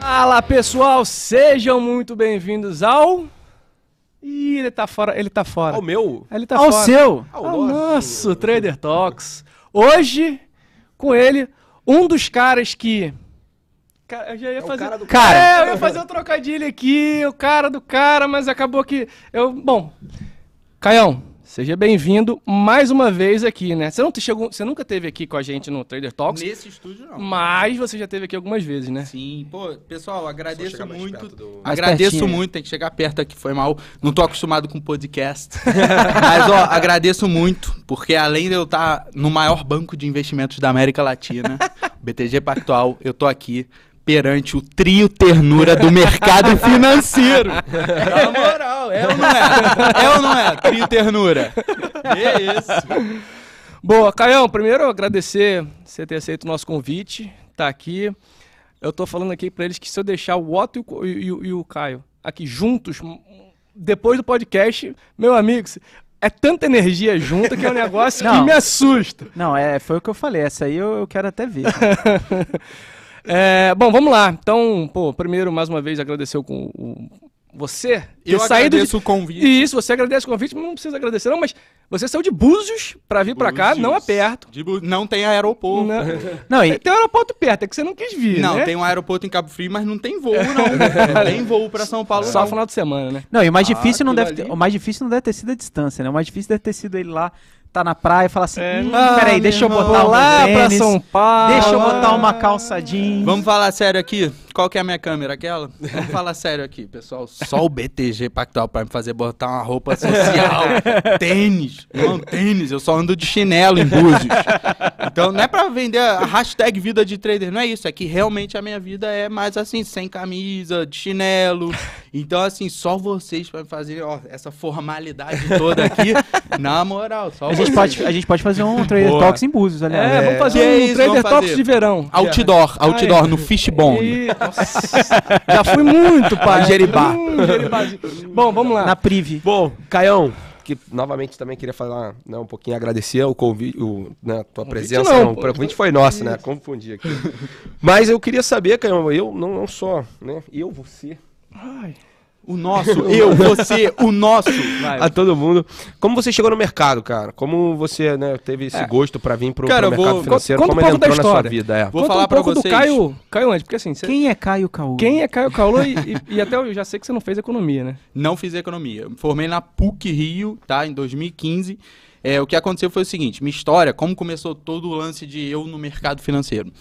Fala pessoal, sejam muito bem-vindos ao. Ih, ele tá fora, ele tá fora. Ao meu? Ele tá Ao fora. seu. Ao nosso Trader Talks. Hoje, com ele, um dos caras que. Ca- Eu já ia o fazer. cara do cara. É, eu ia fazer um trocadilho aqui, o cara do cara, mas acabou que. Eu. Bom. Caião, seja bem-vindo mais uma vez aqui, né? Você, não te chegou, você nunca esteve aqui com a gente no Trader Talks, Nesse estúdio não. mas você já esteve aqui algumas vezes, né? Sim, pô, pessoal, agradeço muito. do- Agradeço pertinho. muito, tem que chegar perto aqui, foi mal. Não tô acostumado com podcast. Mas, ó, agradeço muito, porque além de eu estar no maior banco de investimentos da América Latina, BTG Pactual, eu tô aqui perante o trio ternura do mercado financeiro. Na moral, é ou não é? É ou não é? Trio ternura. É isso. Boa, Caião, primeiro agradecer você ter aceito o nosso convite, tá aqui. Eu tô falando aqui pra eles que se eu deixar o Otto e o, e e o Caio aqui juntos, m- depois do podcast, meu amigo, é tanta energia junta que é um negócio que Não. me assusta. Não, é, foi o que eu falei. Essa aí eu, eu quero até ver. É, bom, vamos lá. Então, pô, primeiro, mais uma vez, agradecer o, con- o- você Eu saído agradeço de... o convite. E isso, você agradece o convite, mas não precisa agradecer não, mas você saiu de Búzios pra vir pra cá, não é perto. De Bu- Não tem aeroporto. Não, Não, e, tem um aeroporto perto, é que você não quis vir, Não, né? tem um aeroporto em Cabo Frio, mas não tem voo, não. não tem voo pra São Paulo, Só não. final de semana, né? não, e o mais Ah, difícil não deve ter, o mais difícil não deve ter sido a distância, né? O mais difícil deve ter sido ele lá, tá na praia e falar assim, É, hum, ah, peraí, deixa eu irmão, botar vou uma lá pra tênis, São Paulo. deixa eu botar uma calça jeans. Vamos falar sério aqui? Qual que é a minha câmera? Aquela? Vamos falar sério aqui, pessoal. Só o BTG Pactual pra me fazer botar uma roupa social. tênis. Não, tênis. Eu só ando de chinelo em Búzios. Então não é pra vender a hashtag vida de trader. Não é isso. É que realmente a minha vida é mais assim, sem camisa, de chinelo. Então assim, só vocês pra me fazer ó, essa formalidade toda aqui. Na moral, só A gente, vocês. pode, a gente pode fazer um Trader Boa. Talks em Búzios, É, aliás. vamos fazer um isso, Trader Talks de verão. Outdoor, outdoor, no Fishbone. Nossa. Já fui muito, pai. Jeribá. Hum, Jeribazinho. Bom, vamos lá. Na Prive. Bom, Caião, que novamente também queria falar né, um pouquinho, agradecer o convite, o, né, a tua presença. não, Não, pô. o convite foi nosso, né? Confundi aqui. Mas eu queria saber, Caião, eu não, não só, né? Eu, você, Ai. O nosso, eu, você, o nosso. a todo mundo. Como você chegou no mercado, cara? Como você né, teve esse gosto pra vir pro, Cara, pro mercado vou- financeiro? conta um Como ele pouco da entrou na sua vida? É. Vou Conta falar um pra pouco do vocês. Caio, Caio antes, porque assim, você- Quem é Caio Caú? quem é Caio Caolo e, e- e até eu já sei que você não fez economia, né? Não fiz economia. Eu me formei na PUC Rio, tá? Em 2015. É, o que aconteceu foi o seguinte: minha história, como começou todo o lance de eu no mercado financeiro.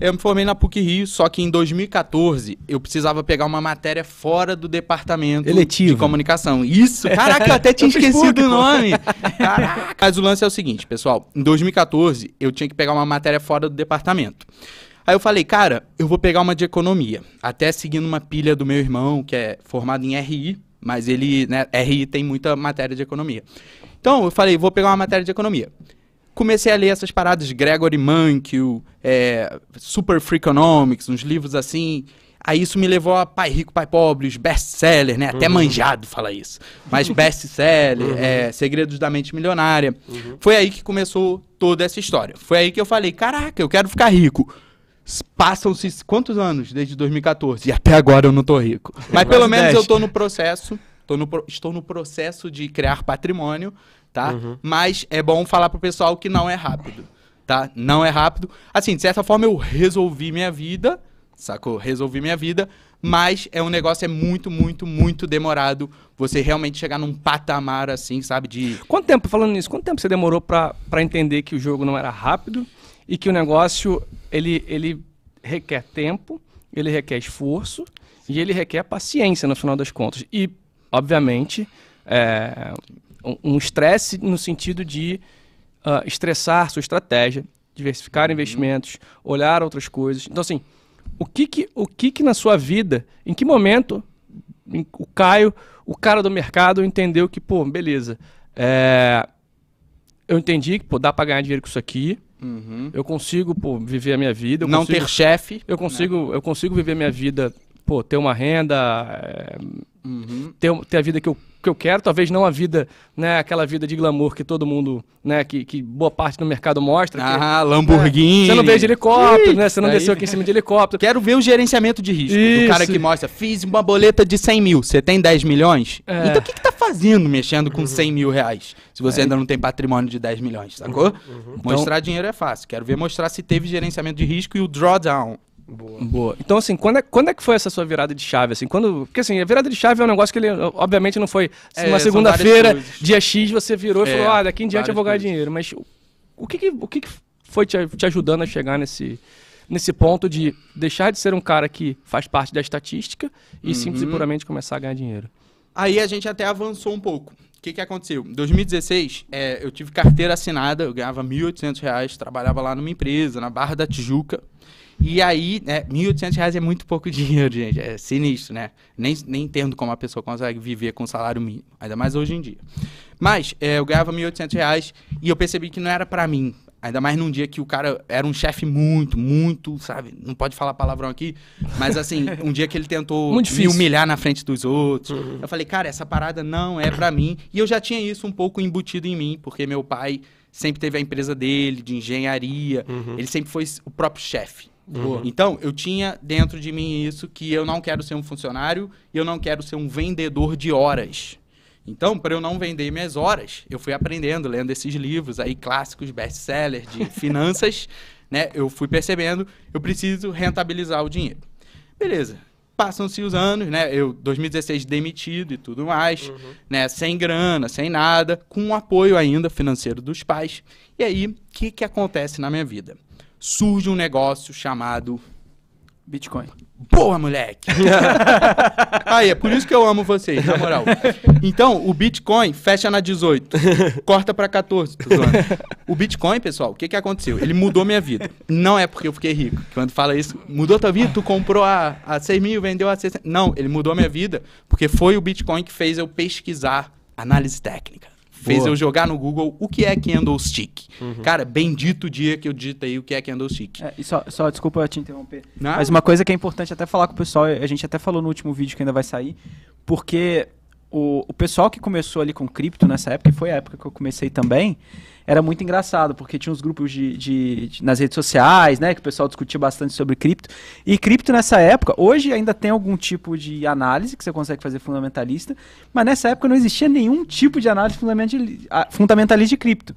Eu me formei na PUC Rio, só que em 2014 eu precisava pegar uma matéria fora do departamento Eletiva. de comunicação. Isso, caraca, eu até tinha Eu esquecido PUC, o nome. Caraca. Mas o lance é o seguinte, pessoal: em 2014 eu tinha que pegar uma matéria fora do departamento. Aí eu falei, cara, eu vou pegar uma de economia. Até seguindo uma pilha do meu irmão, que é formado em RI, mas ele, né, RI tem muita matéria de economia. Então eu falei, vou pegar uma matéria de economia. Comecei a ler essas paradas de Gregory Mankiw, é, Super Free Economics, uns livros assim. Aí isso me levou a Pai Rico, Pai Pobre, os best-seller, né? Até manjado fala isso. Mas best-seller, é, Segredos da Mente Milionária. Foi aí que começou toda essa história. Foi aí que eu falei, caraca, eu quero ficar rico. Passam-se quantos anos desde 2014? E até agora eu não tô rico. Mas pelo menos eu tô no processo. Tô no estou no processo de criar patrimônio, tá? Mas é bom falar pro pessoal que não é rápido, tá? Não é rápido. Assim, de certa forma eu resolvi minha vida, sacou? Resolvi minha vida, mas é um negócio é muito, muito, muito demorado você realmente chegar num patamar assim, sabe? De Quanto tempo, falando nisso, quanto tempo você demorou pra entender que o jogo não era rápido e que o negócio, ele, ele requer tempo, ele requer esforço e ele requer paciência no final das contas. E, obviamente, é, um- estresse no sentido de ah, estressar sua estratégia, diversificar investimentos, olhar outras coisas. Então, assim, o que que, o que que na sua vida, em que momento em- o Caio, o cara do mercado, entendeu que, pô, beleza, é, eu entendi que, pô, dá pra ganhar dinheiro com isso aqui, eu consigo, pô, viver a minha vida, não consigo, ter chefe. eu consigo, eu consigo viver minha vida pô, ter uma renda, é, Uhum. ter, ter a vida que eu, que eu quero, talvez não a vida, né, aquela vida de glamour que todo mundo, né, que, que boa parte do mercado mostra. que- Ah, Lamborghini. você não veio de helicóptero, né? Você não Daí- desceu aqui em cima de helicóptero. Quero ver o gerenciamento de risco. Isso. O cara que mostra, fiz uma boleta de 100 mil, você tem 10 milhões? É. Então o que, que tá fazendo mexendo com 100 mil reais? Se você ainda não tem patrimônio de 10 milhões, sacou? Mostrar dinheiro é fácil. Quero ver mostrar se teve gerenciamento de risco e o drawdown. Boa. Boa. Então, assim, quando é, quando é que foi essa sua virada de chave? Assim, quando, porque, assim, a virada de chave é um negócio que ele, obviamente, não foi É, uma segunda-feira, dia X, você virou e É, falou, ah, daqui em diante eu vou ganhar coisas. dinheiro. Mas o, o que, que- o que, que foi te, te ajudando a chegar nesse, nesse ponto de deixar de ser um cara que faz parte da estatística e simples e Uhum. puramente começar a ganhar dinheiro? Aí a gente até avançou um pouco. O que, que aconteceu? Em 2016, é, eu tive carteira assinada, eu ganhava 1.800 reais, trabalhava lá numa empresa, na Barra da Tijuca. E aí, né, 1.800 reais é muito pouco dinheiro, gente. É sinistro, né? Nem, nem entendo como a pessoa consegue viver com salário mínimo, ainda mais hoje em dia. Mas é, eu ganhava 1.800 reais e eu percebi que não era pra mim. Ainda mais num dia que o cara era um chefe muito, muito, sabe? Não pode falar palavrão aqui, mas assim, um dia que ele tentou me humilhar na frente dos outros. Eu falei, cara, essa parada não é pra mim. E eu já tinha isso um pouco embutido em mim, porque meu pai sempre teve a empresa dele, de engenharia. Ele sempre foi o próprio chefe. Boa. Então, eu tinha dentro de mim isso que eu não quero ser um funcionário e eu não quero ser um vendedor de horas. Então, para eu não vender minhas horas, eu fui aprendendo, lendo esses livros aí clássicos, best-sellers de finanças, né? Eu fui percebendo, eu preciso rentabilizar o dinheiro. Beleza. Passam-se os anos, né? Eu 2016 demitido e tudo mais, né? Sem grana, sem nada, com um apoio ainda financeiro dos pais. E aí, o que que acontece na minha vida? Surge um negócio chamado Bitcoin. Boa, moleque! Aí, é por isso que eu amo vocês, na moral. Então, o Bitcoin fecha na 18, corta pra 14. tô zoando. O Bitcoin, pessoal, o que, que aconteceu? Ele mudou minha vida. Não é porque eu fiquei rico. Quando fala isso, mudou tua vida, tu comprou a, a 6 mil, vendeu a 600. Não, ele mudou minha vida porque foi o Bitcoin que fez eu pesquisar análise técnica. Fez Boa. eu jogar no Google o que é candlestick. Cara, bendito dia que eu digitei o que é candlestick. É, e só, só, desculpa te interromper. Nada. Mas uma coisa que é importante até falar com o pessoal, a gente até falou no último vídeo que ainda vai sair, porque o, o pessoal que começou ali com cripto nessa época, e foi a época que eu comecei também, era muito engraçado, porque tinha uns grupos de, de- de- nas redes sociais, né, que o pessoal discutia bastante sobre cripto. E cripto nessa época, hoje ainda tem algum tipo de análise que você consegue fazer fundamentalista, mas nessa época não existia nenhum tipo de análise fundamentalista de cripto.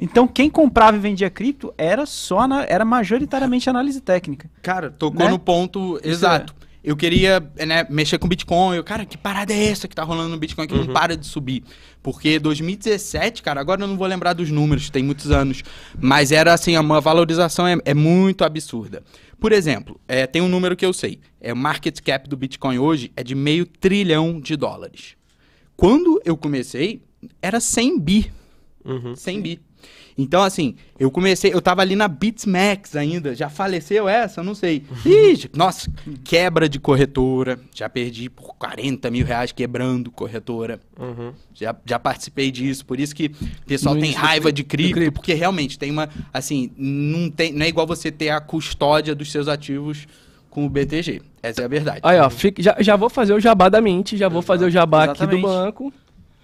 Então quem comprava e vendia cripto era só ana- era majoritariamente análise técnica. Cara, tocou Né? no ponto exato. Eu queria né, mexer com Bitcoin. Eu, cara, que parada é essa que tá rolando no Bitcoin que não para de subir? Porque 2017, cara, agora eu não vou lembrar dos números, tem muitos anos. Mas era assim, uma valorização é, é muito absurda. Por exemplo, é, tem um número que eu sei. É, o market cap do Bitcoin hoje é de meio trilhão de dólares. Quando eu comecei, era 100 bi. Uhum. 100 bi. Então, assim, eu comecei, eu tava ali na BitsMax ainda. Já faleceu essa? Eu Não sei. Ih, nossa, quebra de corretora. Já perdi por 40 mil reais quebrando corretora. Uhum. Já, já participei disso. Por isso que o pessoal No tem raiva de cripto, cripto. porque realmente tem uma. Assim, não, tem, não é igual você ter a custódia dos seus ativos com o BTG. Essa é a verdade. Aí, ó, fica- já, já vou fazer o jabá da Mint, já vou fazer o jabá aqui do Exatamente. banco.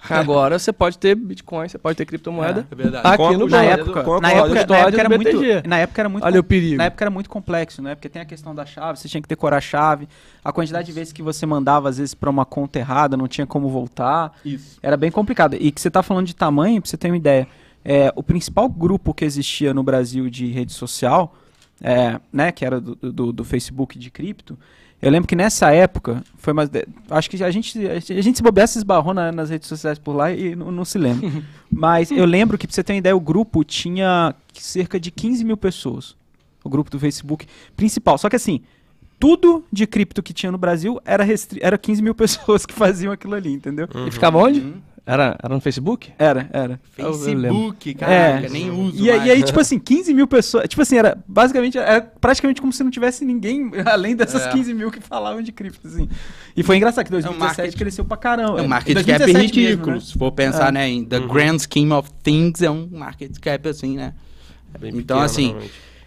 Agora você pode ter Bitcoin, você pode ter criptomoeda É verdade. aqui Com a no Na época, com a na época, na época era muito, na época era muito Olha com- o perigo. Na época era muito complexo, né? Porque tem a questão da chave, você tinha que decorar a chave, a quantidade de vezes que você mandava às vezes para uma conta errada, não tinha como voltar. Isso. Era bem complicado. E que você tá falando de tamanho, pra você ter uma ideia, é, o principal grupo que existia no Brasil de rede social, é, né, que era do, do, do Facebook de cripto, eu lembro que nessa época, foi mais. Acho que a gente, a gente se bobear, se esbarrou na- nas redes sociais por lá e não, não se lembra. Mas eu lembro que, pra você ter uma ideia, o grupo tinha cerca de 15 mil pessoas. O grupo do Facebook principal. Só que assim, tudo de cripto que tinha no Brasil era, restri era 15 mil pessoas que faziam aquilo ali, entendeu? E ficava onde? Uhum. Era, era no Facebook? Era, era. Eu Facebook, caraca, É. nem uso. E, e aí, tipo assim, 15 mil pessoas. Tipo assim, era basicamente, era praticamente como se não tivesse ninguém além dessas É. 15 mil que falavam de cripto, assim. E foi engraçado que 2017 marketing- cresceu pra caramba. É um market cap 2017 mesmo, ridículo. né? Se for pensar, É. né, em the grand scheme of things, é um market cap assim, né? Bem Então, pequeno, assim.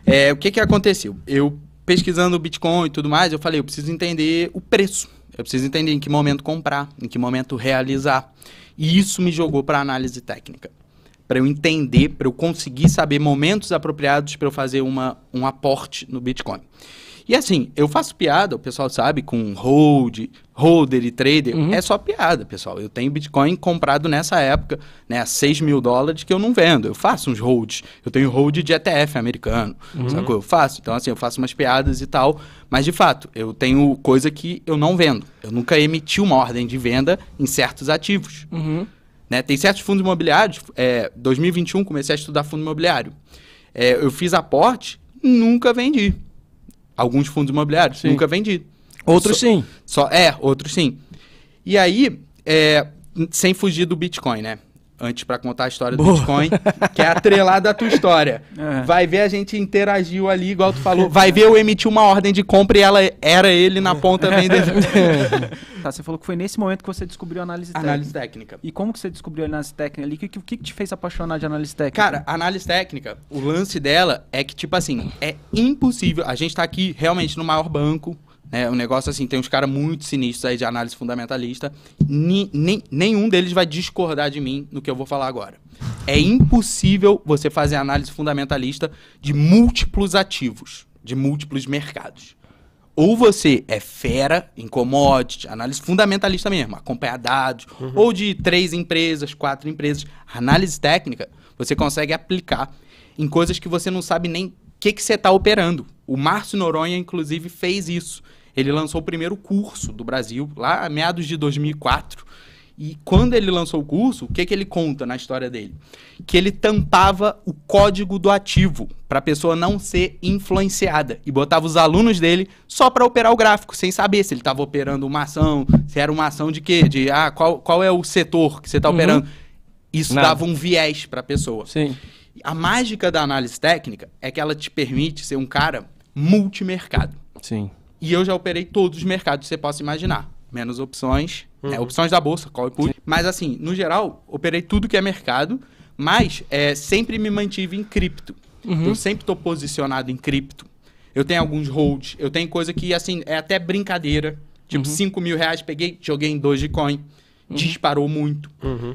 É, o que que aconteceu? Eu pesquisando o Bitcoin e tudo mais, eu falei, eu preciso entender o preço. Eu preciso entender em que momento comprar, em que momento realizar. E isso me jogou para análise técnica. Para eu entender, para eu conseguir saber momentos apropriados para eu fazer uma, um aporte no Bitcoin. E assim, eu faço piada, o pessoal sabe, com hold, holder e trader. Uhum. É só piada, pessoal. Eu tenho Bitcoin comprado nessa época, né, a 6 mil dólares que eu não vendo. Eu faço uns holds. Eu tenho hold de ETF americano, sacou? Eu faço. Então, assim, eu faço umas piadas e tal. Mas, de fato, eu tenho coisa que eu não vendo. Eu nunca emiti uma ordem de venda em certos ativos. Uhum. Né? Tem certos fundos imobiliários. É, 2021 comecei a estudar fundo imobiliário. É, eu fiz aporte, nunca vendi. Alguns fundos imobiliários, Sim. nunca vendi. Outros Só- sim. Só, é, outros sim. E aí, é, sem fugir do Bitcoin, né? Antes pra contar a história do Boa. Bitcoin, que é atrelada à tua história. É. Vai ver a gente interagiu ali, igual tu falou. Vai ver eu emiti uma ordem de compra e ela era ele na ponta vendendo. Tá, você falou que foi nesse momento que você descobriu a análise, Análise técnica. técnica. E como que você descobriu a análise técnica ali? O que, que que te fez apaixonar de análise técnica? Cara, a análise técnica, o lance dela é que, tipo assim, é impossível. A gente tá aqui realmente no maior banco, né? Um negócio assim, tem uns caras muito sinistros aí de análise fundamentalista. Ni- nem, nenhum deles vai discordar de mim no que eu vou falar agora. É impossível você fazer análise fundamentalista de múltiplos ativos, de múltiplos mercados. Ou você é fera em commodity, análise fundamentalista mesmo, acompanhar dados, ou de três empresas, quatro empresas. Análise técnica, você consegue aplicar em coisas que você não sabe nem o que, que você está operando. O Márcio Noronha, inclusive, fez isso. Ele lançou o primeiro curso do Brasil, lá a meados de 2004. E quando ele lançou o curso, o que, que ele conta na história dele? Que ele tampava o código do ativo para a pessoa não ser influenciada e botava os alunos dele só para operar o gráfico, sem saber se ele estava operando uma ação, se era uma ação de quê? De ah, qual, qual é o setor que você está Uhum. operando. Isso Nada. dava um viés para a pessoa. Sim. A mágica da análise técnica é que ela te permite ser um cara multimercado. Sim. E eu já operei todos os mercados que você possa imaginar. Menos opções, né, opções da bolsa, call e put. Mas assim, no geral, operei tudo que é mercado, mas é, sempre me mantive em cripto. Eu sempre estou posicionado em cripto. Eu tenho alguns holds, eu tenho coisa que, assim, é até brincadeira. Tipo, 5 mil reais, peguei, joguei em Dogecoin. Disparou muito,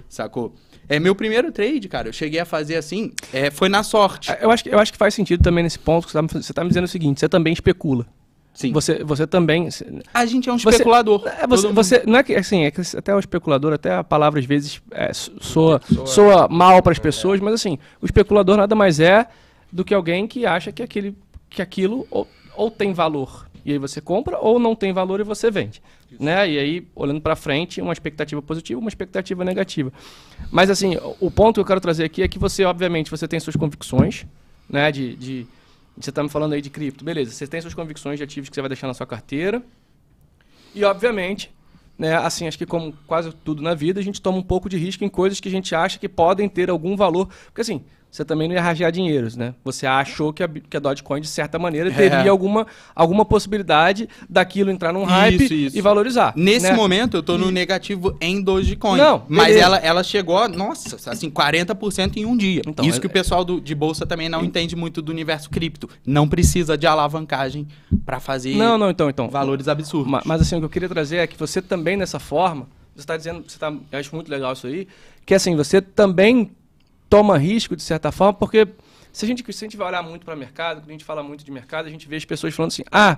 sacou? É meu primeiro trade, cara. Eu cheguei a fazer assim, é, foi na sorte. Eu acho, que, eu acho que faz sentido também nesse ponto que você tá, me- tá me dizendo o seguinte: você também especula. Sim. Você, você também. A gente é um Você- especulador. É, você, mundo- você- não é que assim, é que até o especulador, até a palavra às vezes é, soa, soa mal para as pessoas, mas assim, o especulador nada mais é do que alguém que acha que, aquele, que aquilo ou, ou tem valor. E aí você compra, ou não tem valor e você vende. Né? E aí, olhando para frente, uma expectativa positiva, uma expectativa negativa. Mas assim, o- o ponto que eu quero trazer aqui é que você, obviamente, você tem suas convicções, né? De, de- você está me falando aí de cripto, beleza? Você tem suas convicções de ativos que você vai deixar na sua carteira. E obviamente, né, assim, acho que como quase tudo na vida, a gente toma um pouco de risco em coisas que a gente acha que podem ter algum valor. Porque assim, você também não ia rajar dinheiros, né? Você achou que a, que a Dogecoin, de certa maneira, teria É. alguma, alguma possibilidade daquilo entrar num hype Isso, isso. e valorizar. Nesse né? momento, eu tô no negativo em Dogecoin. Não, mas beleza. ela, ela chegou, nossa, assim, 40% em um dia. Então, Isso é- que o pessoal do- de bolsa também não entende muito do universo cripto. Não precisa de alavancagem para fazer Não, não, então, então. valores absurdos. Ma- Mas assim, o que eu queria trazer é que você também, dessa forma, você está dizendo, você tá, eu acho muito legal isso aí, que assim, você também toma risco, de certa forma, porque se a gente, se a gente vai olhar muito para o mercado, quando a gente fala muito de mercado, a gente vê as pessoas falando assim, ah,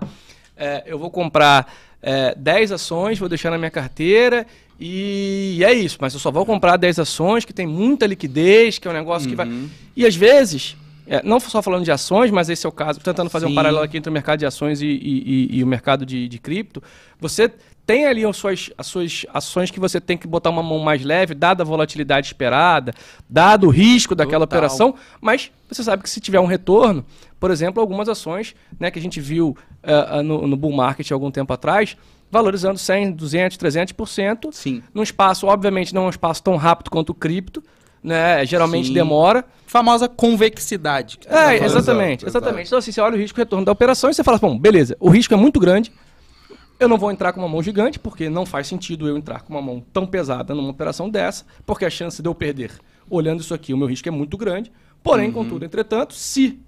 é, eu vou comprar é, 10 ações, vou deixar na minha carteira e é isso, mas eu só vou comprar 10 ações que tem muita liquidez, que é um negócio que vai... Uhum. E às vezes, é, não só falando de ações, mas esse é o caso, tentando fazer um Sim. paralelo aqui entre o mercado de ações e, e- e- e o mercado de, de cripto, você tem ali as suas, as suas ações que você tem que botar uma mão mais leve, dada a volatilidade esperada, dado o risco daquela Total. operação, mas você sabe que se tiver um retorno, por exemplo, algumas ações né, que a gente viu eh, no, no bull market algum tempo atrás, valorizando 100, 200, 300%, Sim. num espaço, obviamente, não é um espaço tão rápido quanto o cripto, né? Geralmente Sim. demora. Famosa convexidade. tá É, exatamente, Exato, exatamente. Então, assim, você olha o risco e retorno da operação e você fala, bom, beleza, o risco é muito grande, eu não vou entrar com uma mão gigante, porque não faz sentido eu entrar com uma mão tão pesada numa operação dessa, porque a chance de eu perder, olhando isso aqui, o meu risco é muito grande. Porém, contudo, entretanto, se,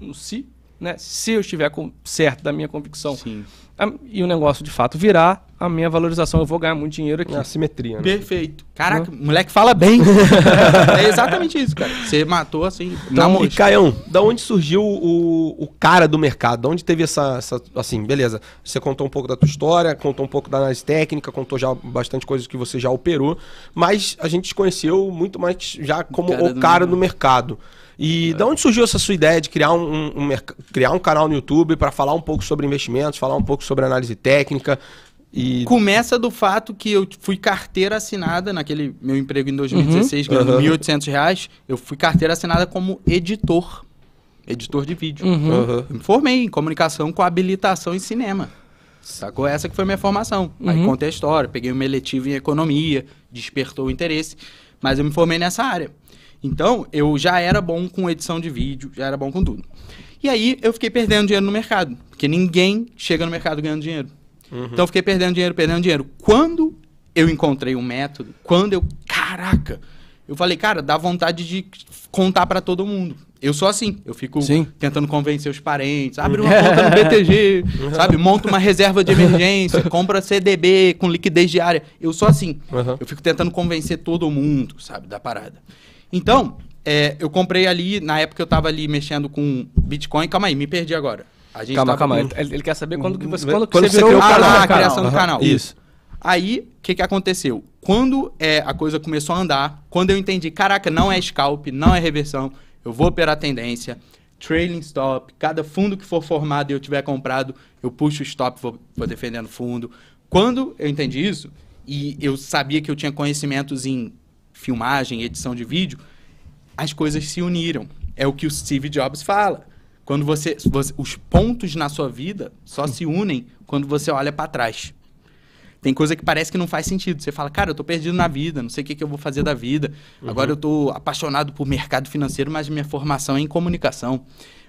no se, né? Se eu estiver com- certo da minha convicção Sim. a- e o negócio de fato virar, a minha valorização, eu vou ganhar muito dinheiro aqui. É a simetria, né? Perfeito. Caraca, o moleque fala bem. é exatamente isso, cara. Você matou assim, na Então, e. Caião, da onde surgiu o, o cara do mercado? Da onde teve essa, essa- Assim, beleza. Você contou um pouco da tua história, contou um pouco da análise técnica, contou já bastante coisas que você já operou, mas a gente te conheceu muito mais já como Cara o do cara do mercado. E da onde surgiu essa sua ideia de criar um, um- um criar um canal no YouTube para falar um pouco sobre investimentos, falar um pouco sobre análise técnica? E Começa do fato que eu fui carteira assinada naquele meu emprego em 2016, ganhando Uhum. 1.800 reais. Eu fui carteira assinada como editor. Editor de vídeo. Uhum. Eu me formei em comunicação com habilitação em cinema. Sacou? Essa que foi a minha formação. Aí Uhum. contei a história, peguei uma eletiva em economia, despertou o interesse, mas eu me formei nessa área. Então, eu já era bom com edição de vídeo, já era bom com tudo. E aí, eu fiquei perdendo dinheiro no mercado, porque ninguém chega no mercado ganhando dinheiro. Então, eu fiquei perdendo dinheiro, perdendo dinheiro. Quando eu encontrei um método, quando eu, caraca, eu falei, cara, dá vontade de contar pra todo mundo. Eu sou assim, eu fico Sim. tentando convencer os parentes, abre uma conta no BTG, sabe? Monta uma reserva de emergência, compra CDB com liquidez diária. Eu sou assim. Aham. Eu fico tentando convencer todo mundo, sabe, da parada. Então, é, eu comprei ali, na época eu tava ali mexendo com Bitcoin. Calma aí, me perdi agora. A gente Calma, tava calma. com- Ele, ele quer saber quando que você, Quando quando que você você virou criou o canal. do Ah, a criação do Aham. canal. Isso. Aí, o que, que aconteceu? Quando é, a coisa começou a andar, quando eu entendi, caraca, não é scalp, não é reversão, eu vou operar tendência, trailing stop, cada fundo que for formado e eu tiver comprado, eu puxo o stop, vou, vou defendendo o fundo. Quando eu entendi isso, e eu sabia que eu tinha conhecimentos em filmagem, edição de vídeo, as coisas se uniram. É o que o Steve Jobs fala. Quando você, você- os pontos na sua vida só se unem quando você olha para trás. Tem coisa que parece que não faz sentido. Você fala, cara, eu tô perdido na vida, não sei o que, que eu vou fazer da vida. Agora eu tô apaixonado por mercado financeiro, mas minha formação é em comunicação.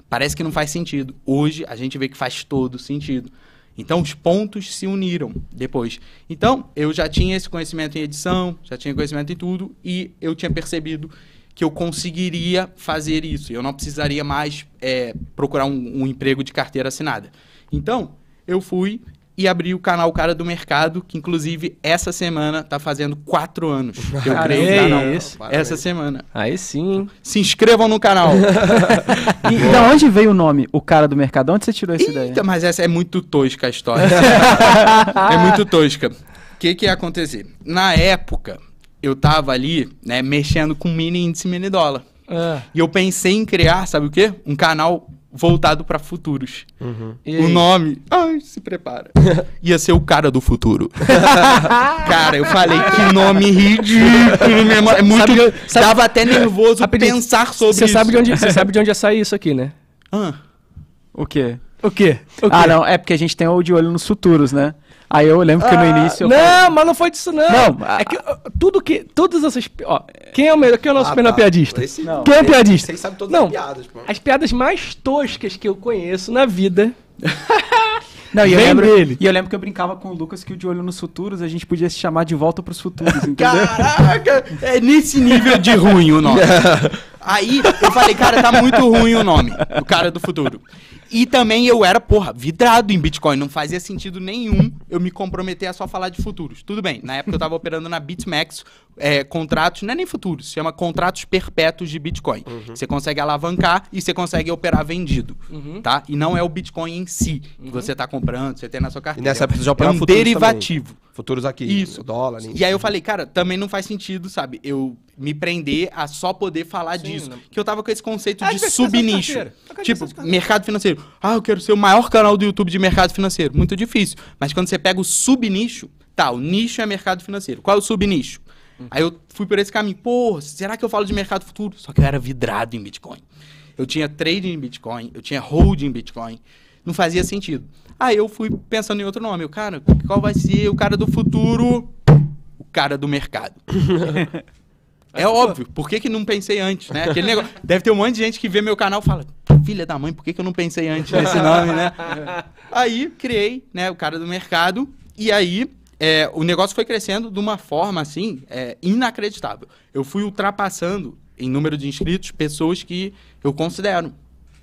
Parece que não faz sentido. Hoje a gente vê que faz todo sentido. Então os pontos se uniram depois. Então eu já tinha esse conhecimento em edição, já tinha conhecimento em tudo e eu tinha percebido que eu conseguiria fazer isso. Eu não precisaria mais é, procurar um, um emprego de carteira assinada. Então eu fui e abri o canal Cara do Mercado, que inclusive essa semana tá fazendo quatro anos que eu criei o é canal. isso. Essa semana. Aí sim. Se inscrevam no canal. E da onde veio o nome, o cara do mercado? Onde você tirou essa ideia? Eita, mas essa é muito tosca a história. é muito tosca. O que que ia acontecer? Na época, eu tava ali, né, mexendo com mini índice mini dólar. Ah, E eu pensei em criar, sabe o quê? Um canal voltado para futuros. e O nome, ai, se prepara. Ia ser o cara do futuro. cara, eu falei que nome ridículo, meu irmão. É muito. Sabe- sabe- dava até nervoso Rapidinho, pensar sobre Você isso. sabe de onde você sabe de onde ia sair isso aqui, né? Ah, O quê? O quê? O quê? Ah, não, é porque a gente tem o de olho nos futuros, né? Aí eu lembro que no início não, mas não foi disso não. Não, é que ó, tudo que todas essas, ó, quem é o melhor, quem é o nosso Ah, melhor tá. piadista? Esse- Não. Quem é o piadista? Vocês sabem todas Não. as piadas, pô. As piadas mais toscas que eu conheço na vida. Não, e eu lembro, dele. E eu lembro que eu brincava com o Lucas que o de olho nos futuros a gente podia se chamar de volta pros futuros, entendeu? Caraca, é nesse nível de ruim o nome. Aí eu falei, cara, tá muito ruim o nome, o cara do futuro. E também eu era, porra, vidrado em Bitcoin. Não fazia sentido nenhum eu me comprometer a só falar de futuros. Tudo bem, na época eu tava operando na BitMEX, é, contratos, não é nem futuros, se chama contratos perpétuos de Bitcoin. Você consegue alavancar e você consegue operar vendido, tá? E não é o Bitcoin em si que você tá comprando, você tem na sua E carteira. nessa época você já é um futuros também. Futuros aqui. Isso. Dólar, nem- E aí eu falei, cara, também não faz sentido, sabe? Eu me prender a só poder falar Sim, disso. né? Que eu tava com esse conceito Ah, de de subnicho. Tipo, diversificação. mercado financeiro. Ah, eu quero ser o maior canal do YouTube de mercado financeiro. Muito difícil. Mas quando você pega o subnicho, tá, o nicho é mercado financeiro. Qual é o subnicho? Aí eu fui por esse caminho. Pô, será que eu falo de mercado futuro? Só que eu era vidrado em Bitcoin. Eu tinha trading em Bitcoin, eu tinha holding em Bitcoin. Não fazia sentido. Aí eu fui pensando em outro nome. Eu, cara, qual vai ser o cara do futuro? O cara do mercado. É óbvio, por que, que não pensei antes, né? Aquele negócio. Deve ter um monte de gente que vê meu canal e fala, filha da mãe, por que, que eu não pensei antes nesse nome, né? Aí criei, né, o cara do mercado, e aí é, o negócio foi crescendo de uma forma assim, é, inacreditável. Eu fui ultrapassando em número de inscritos pessoas que eu considero.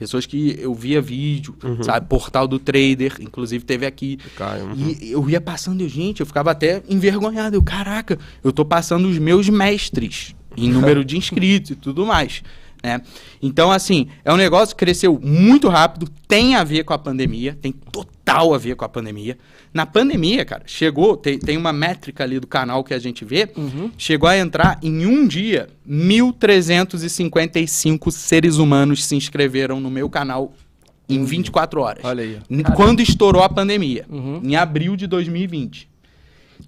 Pessoas que eu via vídeo, Uhum. sabe? Portal do trader, inclusive teve aqui. Caio, uhum. E eu ia passando, gente, eu ficava até envergonhado. Eu, caraca, eu tô passando os meus mestres em número de inscritos e tudo mais. Né? Então, assim, é um negócio que cresceu muito rápido, tem a ver com a pandemia, tem total a ver com a pandemia. Na pandemia, cara, chegou, tem, tem uma métrica ali do canal que a gente vê, chegou a entrar em um dia, 1.355 seres humanos se inscreveram no meu canal em 24 horas. Olha aí. N- Quando estourou a pandemia, Uhum. em abril de 2020.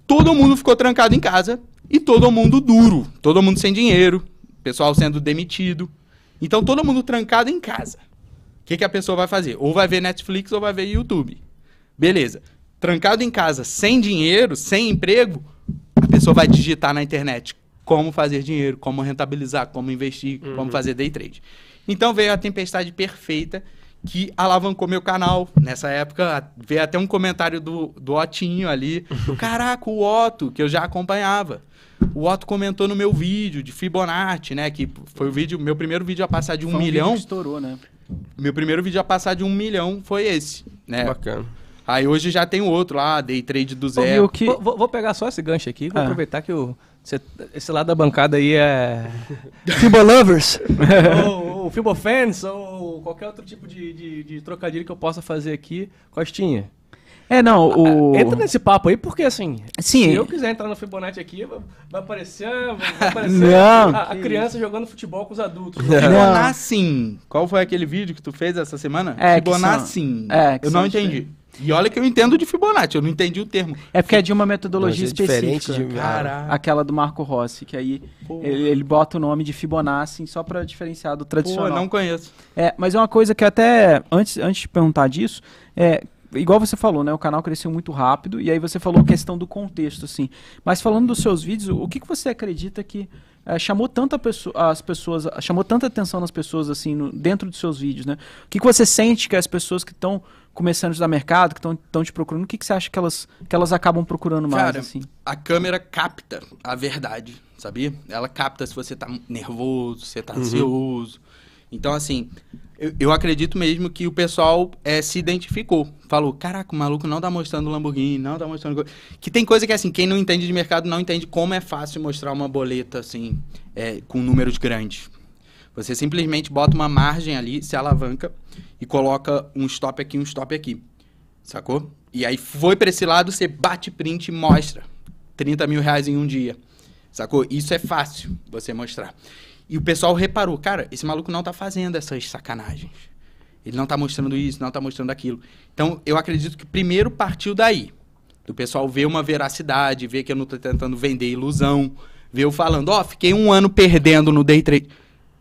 Todo mundo ficou trancado em casa e todo mundo duro, todo mundo sem dinheiro, pessoal sendo demitido. Então todo mundo trancado em casa. O que, que a pessoa vai fazer? Ou vai ver Netflix ou vai ver YouTube. Beleza. Trancado em casa, sem dinheiro, sem emprego, a pessoa vai digitar na internet como fazer dinheiro, como rentabilizar, como investir, como fazer day trade. Então veio a tempestade perfeita que alavancou meu canal. Nessa época, veio até um comentário do, do Otinho ali. Caraca, o Otto, que eu já acompanhava. O Otto comentou no meu vídeo de Fibonacci, né? Que foi o vídeo, meu primeiro vídeo a passar de um vídeo milhão. que estourou, né? Meu primeiro vídeo a passar de um milhão foi esse, né? Bacana. Aí hoje já tem outro lá, Day Trade do Ô, zero. viu que... Vou, vou- vou pegar só esse gancho aqui, vou Ah. aproveitar que o, cê- esse lado da bancada aí é. Fibo Lovers, ou, ou Fibo Fans, ou qualquer outro tipo de, de, de trocadilho que eu possa fazer aqui. Costinha. É, não, o... Entra nesse papo aí, porque assim, Sim. se eu quiser entrar no Fibonacci aqui, vai aparecer, vai aparecer Não, a, a criança jogando futebol com os adultos. Fibonacci. Qual foi aquele vídeo que tu fez essa semana? É, Fibonacci. é, que eu não entendi. E olha que eu entendo de Fibonacci, eu não entendi o termo. É porque é de uma metodologia é diferente específica. de- Caraca. Aquela do Marco Rossi, que aí ele, ele bota o nome de Fibonacci só pra diferenciar do Pô, tradicional. não conheço. É, mas é uma coisa que até, antes, antes de perguntar disso, é, igual você falou, né, o canal cresceu muito rápido, e aí você falou a questão do contexto, assim. Mas falando dos seus vídeos, o que, que você acredita que é, chamou tanta pesso- as pessoas, chamou tanta atenção nas pessoas, assim, no- dentro dos seus vídeos, né? O que, que você sente que as pessoas que estão começando a estudar mercado, que estão te procurando, o que, que você acha que elas, que elas acabam procurando mais, Cara, assim? a câmera capta a verdade, sabia? Ela capta se você tá nervoso, se você tá ansioso. Então, assim, eu, eu acredito mesmo que o pessoal é, se identificou. Falou, caraca, o maluco não tá mostrando Lamborghini, não tá mostrando... co-". Que tem coisa que, assim, quem não entende de mercado não entende como é fácil mostrar uma boleta, assim, é, com números grandes. Você simplesmente bota uma margem ali, se alavanca e coloca um stop aqui, um stop aqui. Sacou? E aí foi pra esse lado, você bate print e mostra. 30 mil reais em um dia. Sacou? Isso é fácil você mostrar. E o pessoal reparou, cara, esse maluco não tá fazendo essas sacanagens. Ele não tá mostrando isso, não tá mostrando aquilo. Então, eu acredito que primeiro partiu daí. Do pessoal ver uma veracidade, ver que eu não tô tentando vender ilusão. Ver eu falando, ó, fiquei um ano perdendo no day trade.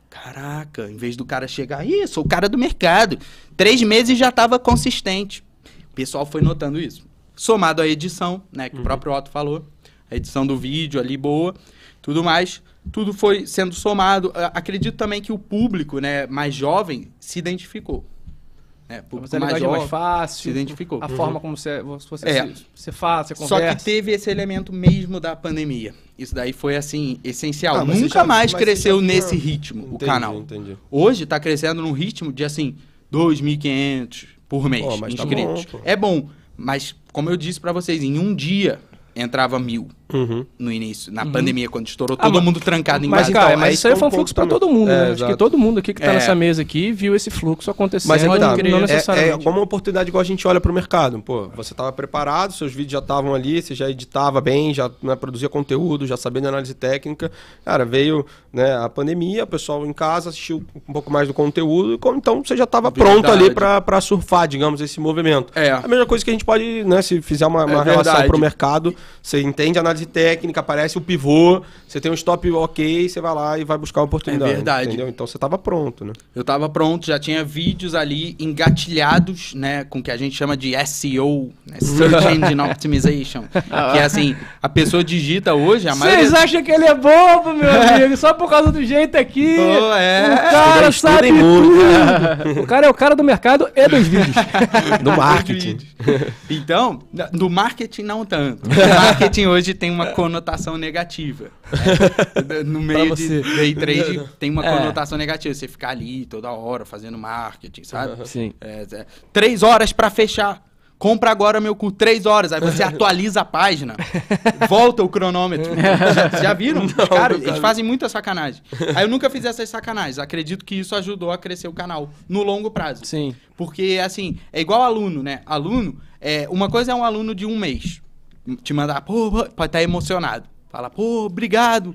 Caraca, em vez do cara chegar, ih, sou o cara do mercado. Três meses já tava consistente. O pessoal foi notando isso. Somado à edição, né, que o próprio Otto falou. A edição do vídeo ali boa, tudo mais. Tudo foi sendo somado. A- Acredito também que o público, né, mais jovem, se identificou. Né, público é mais mais, mais jovem fácil. se identificou. A forma como você, você, É. se- você fala, você Só conversa. que teve esse elemento mesmo da pandemia. Isso daí foi, assim, essencial. Ah, Nunca já- mais cresceu já nesse ritmo o Entendi, canal. Entendi. Hoje tá crescendo num ritmo de assim, 2.500 por mês Pô, mas tá inscritos. bom, pô. é bom, mas como eu disse pra vocês, em um dia entrava mil Uhum. no início, na pandemia, quando estourou Ah, todo mas- mundo trancado em Mas, casa. cara, então, mas aí isso aí foi um um fluxo pra todo mundo, É, né? Acho que exato. todo mundo aqui que tá É. nessa mesa aqui viu esse fluxo acontecendo. Mas não, tá, não é, necessariamente. é como uma oportunidade igual a gente olha pro mercado. Pô, você estava preparado, seus vídeos já estavam ali, você já editava bem, já né, produzia conteúdo, já sabia de análise técnica. Cara, veio né, a pandemia, o pessoal em casa assistiu um pouco mais do conteúdo, e como- então você já estava pronto ali para surfar, digamos, esse movimento. É. A mesma coisa que a gente pode, né, se fizer uma, uma É relação verdade. pro mercado, você entende a análise técnica, aparece o pivô, você tem um stop ok, você vai lá e vai buscar a oportunidade. É verdade. Entendeu? Então você estava pronto, né? Eu tava pronto, já tinha vídeos ali engatilhados, né, com o que a gente chama de SEO, né, Search Engine Optimization, que é assim, a pessoa digita hoje, a maioria... Vocês acham que ele é bobo, meu amigo? Só por causa do jeito aqui. Pô, é. O cara Estudem sabe tudo. o cara é o cara do mercado e dos vídeos. Do marketing. Então, no marketing não tanto. O marketing hoje tem uma conotação negativa. né? No meio de day trade tem uma É. conotação negativa. Você ficar ali toda hora fazendo marketing, sabe? Sim. É, é, três horas pra fechar. Compra agora meu cu, três horas. Aí você atualiza a página, volta o cronômetro. já, já viram? Caras, nunca eles fazem muita sacanagem. Aí eu nunca fiz essas sacanagens. Acredito que isso ajudou a crescer o canal no longo prazo. Sim. Porque, assim, é igual aluno, né? Aluno, é, uma coisa é um aluno de um mês. Te mandar, pô, pode estar emocionado. Fala, pô, obrigado.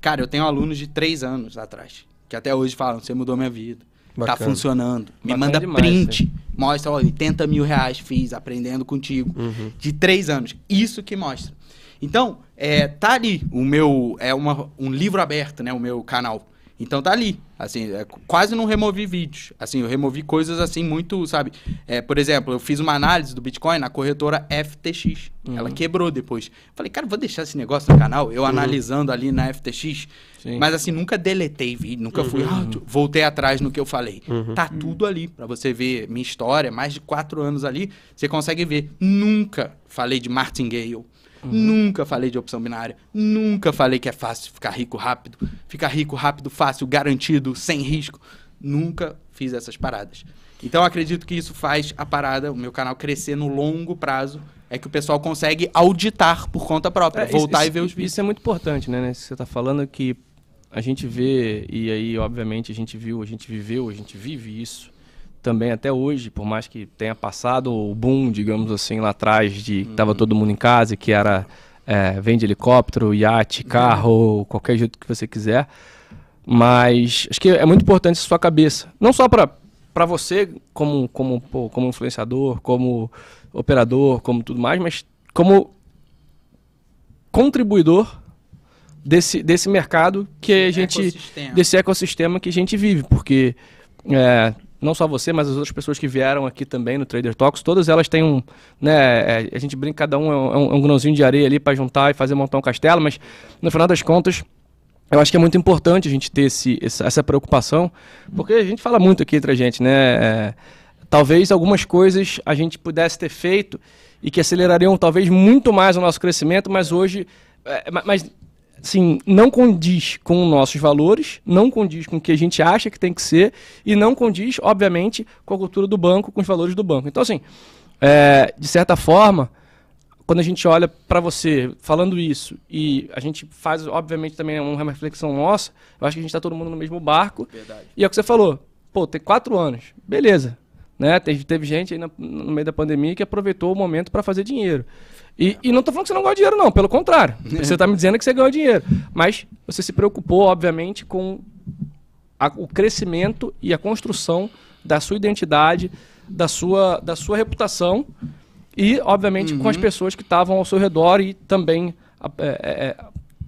Cara, eu tenho alunos de três anos atrás. Que até hoje falam, você mudou minha vida. Tá Bacana. funcionando. Me Bacana manda demais, print. Mostra, ó, 80 mil reais fiz aprendendo contigo. Uhum. De três anos. Isso que mostra. Então, é, tá ali o meu. É uma, um livro aberto, né? O meu canal. Então tá ali. Assim, é, quase não removi vídeos. Assim, eu removi coisas assim muito, sabe? É, por exemplo, eu fiz uma análise do Bitcoin na corretora FTX. Ela quebrou depois. Falei, cara, vou deixar esse negócio no canal, eu analisando ali na FTX. Sim. Mas assim, nunca deletei vídeo, nunca fui, ah, voltei atrás no que eu falei. Tá tudo ali pra você ver minha história, mais de quatro anos ali, você consegue ver. Nunca falei de martingale, nunca falei de opção binária, nunca falei que é fácil ficar rico rápido, ficar rico rápido, fácil, garantido, sem risco. Nunca fiz essas paradas. Então eu acredito que isso faz a parada, o meu canal crescer no longo prazo. É que o pessoal consegue auditar por conta própria, É, voltar isso, e ver os vídeos. Isso é muito importante, né? né? Você está falando que a gente vê, e aí, obviamente, a gente viu, a gente viveu, a gente vive isso também até hoje, por mais que tenha passado o boom, digamos assim, lá atrás, de que tava todo mundo em casa, que era é, vende helicóptero, iate, carro, qualquer jeito que você quiser. Mas acho que é muito importante na sua cabeça. Não só para para você como como pô, como influenciador, como operador, como tudo mais, mas como contribuidor desse, desse mercado que a gente Ecossistema. desse ecossistema que a gente vive, porque é, não só você, mas as outras pessoas que vieram aqui também no Trader Talks, todas elas têm um, né, é, a gente brinca cada um é um, é um grãozinho de areia ali para juntar e fazer montar um castelo, mas no final das contas eu acho que é muito importante a gente ter esse, essa, preocupação, porque a gente fala muito aqui entre a gente, né? é, talvez algumas coisas a gente pudesse ter feito e que acelerariam talvez muito mais o nosso crescimento, mas hoje, é, ma- mas assim, não condiz com os nossos valores, não condiz com o que a gente acha que tem que ser e não condiz, obviamente, com a cultura do banco, com os valores do banco. Então, assim, é, de certa forma, quando a gente olha para você falando isso e a gente faz, obviamente, também uma reflexão nossa, eu acho que a gente está todo mundo no mesmo barco. E é o que você falou, pô, tem quatro anos, beleza. Né? Teve, teve gente aí na- no meio da pandemia que aproveitou o momento para fazer dinheiro. E, e não tô falando que você não ganhou dinheiro, não, pelo contrário. Você tá me dizendo que você ganhou dinheiro. Mas você se preocupou, obviamente, com a- o crescimento e a construção da sua identidade, da sua, da sua reputação e, obviamente, com as pessoas que estavam ao seu redor e também é, é,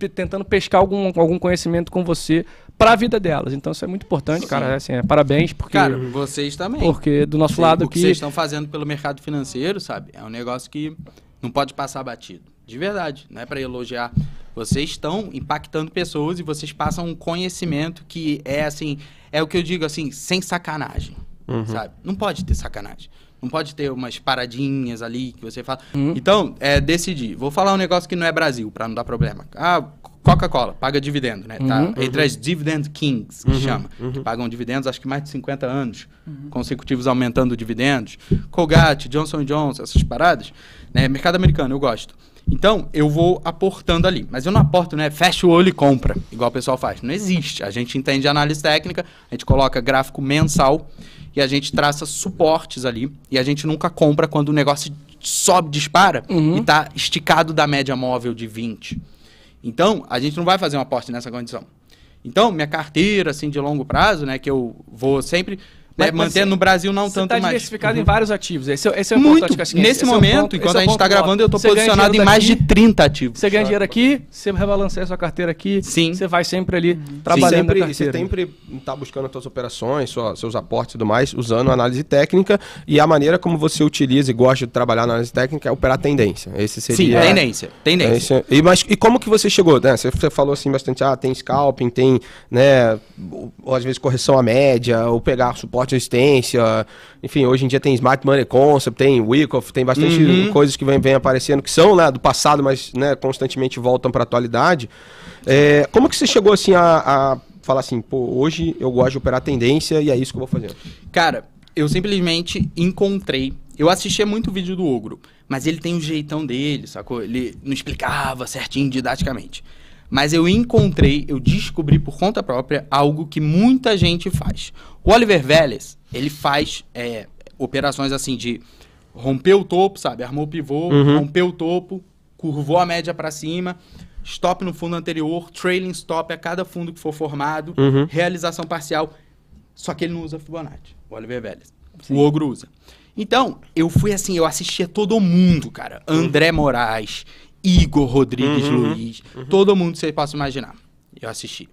é, tentando pescar algum, algum conhecimento com você para a vida delas. Então isso é muito importante, cara. É, assim, é, parabéns, porque, Cara, vocês também. porque do nosso Sim, lado o que aqui. vocês estão fazendo pelo mercado financeiro, sabe? É um negócio que não pode passar batido. De verdade, não é para elogiar. Vocês estão impactando pessoas e vocês passam um conhecimento que é assim, é o que eu digo assim, sem sacanagem, sabe? Não pode ter sacanagem. Não pode ter umas paradinhas ali que você fala. Então, é decidir. Vou falar um negócio que não é Brasil, para não dar problema. Ah, Coca-Cola paga dividendo, né? Tá entre as dividend kings, que chama, que pagam dividendos, acho que mais de 50 anos consecutivos aumentando dividendos. Colgate, Johnson Johnson, essas paradas, né? Mercado americano, eu gosto. Então, eu vou aportando ali. Mas eu não aporto, né? Fecha o olho e compra, igual o pessoal faz. Não existe. A gente entende análise técnica, a gente coloca gráfico mensal e a gente traça suportes ali. E a gente nunca compra quando o negócio sobe, dispara e tá esticado da média móvel de 20. Então, a gente não vai fazer um aporte nessa condição. Então, minha carteira, assim, de longo prazo, né? Que eu vou sempre né, mas manter você- no Brasil não Você tanto está mais. diversificado em vários ativos. Esse, é- esse é o Muito. importante, Casquinha. Nesse Esse é momento, ponto- enquanto é a gente tá ponto gravando, eu Você ganha posicionado em mais de daqui, 30 ativos. Você ganha dinheiro aqui, você rebalanceia a sua carteira aqui, Sim. você vai sempre ali E trabalhando sempre, você sempre está buscando as suas operações, sua- seus aportes e tudo mais, usando análise técnica e a maneira como você utiliza e gosta de trabalhar na análise técnica é operar tendência. Esse Sim, seria... tendência. Tendência. Tendência. E, mas, e como que você chegou? Né? Você, você falou assim bastante, ah, tem scalping, tem, né, ou, ou às vezes correção à média, ou pegar suporte à assistência. Enfim, hoje em dia tem Smart Money Concept, tem Wyckoff, tem bastante Uhum. coisas que vem, vem aparecendo que são né, do passado, mas né, constantemente voltam para a atualidade. É, como que você chegou assim a, a falar assim, pô, hoje eu gosto de operar tendência e é isso que eu vou fazer? Cara, eu simplesmente encontrei. Eu assistia muito vídeo do Ogro, mas ele tem um jeitão dele, sacou? Ele não explicava certinho didaticamente. Mas eu encontrei, eu descobri por conta própria algo que muita gente faz. O Oliver Vélez, ele faz é, operações assim de romper o topo, sabe? Armou o pivô, rompeu o topo, curvou a média para cima, stop no fundo anterior, trailing stop a cada fundo que for formado, realização parcial. Só que ele não usa Fibonacci, o Oliver Vélez. O Ogro usa. Então, eu fui assim, eu assistia todo mundo, cara. André Moraes, Igor Rodrigues Luiz, todo mundo que você possa imaginar. Eu assisti.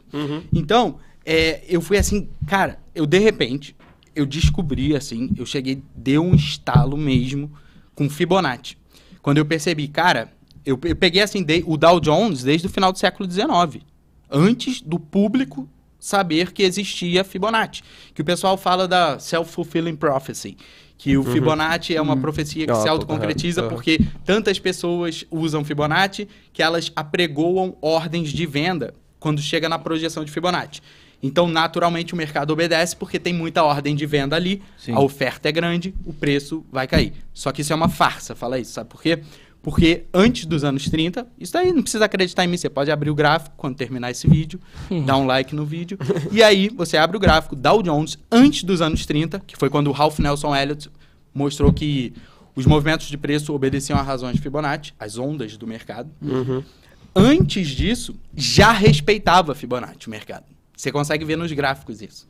Então, é, eu fui assim, cara, eu de repente, eu descobri assim, eu cheguei, deu um estalo mesmo com Fibonacci. Quando eu percebi, cara, eu, eu peguei assim, dei- o Dow Jones desde o final do século XIX. Antes do público saber que existia Fibonacci. Que o pessoal fala da self-fulfilling prophecy. Que o Fibonacci é uma profecia que Ah, se autoconcretiza aham. porque tantas pessoas usam Fibonacci que elas apregoam ordens de venda quando chega na projeção de Fibonacci. Então, naturalmente, o mercado obedece porque tem muita ordem de venda ali, Sim. a oferta é grande, o preço vai cair. Só que isso é uma farsa, fala isso, sabe por quê? Porque antes dos anos 30, isso aí não precisa acreditar em mim, você pode abrir o gráfico quando terminar esse vídeo, dar um like no vídeo, e aí você abre o gráfico Dow Jones antes dos anos 30, que foi quando o Ralph Nelson Elliott mostrou que os movimentos de preço obedeciam a razões de Fibonacci, as ondas do mercado. Antes disso, já respeitava Fibonacci o mercado. Você consegue ver nos gráficos isso.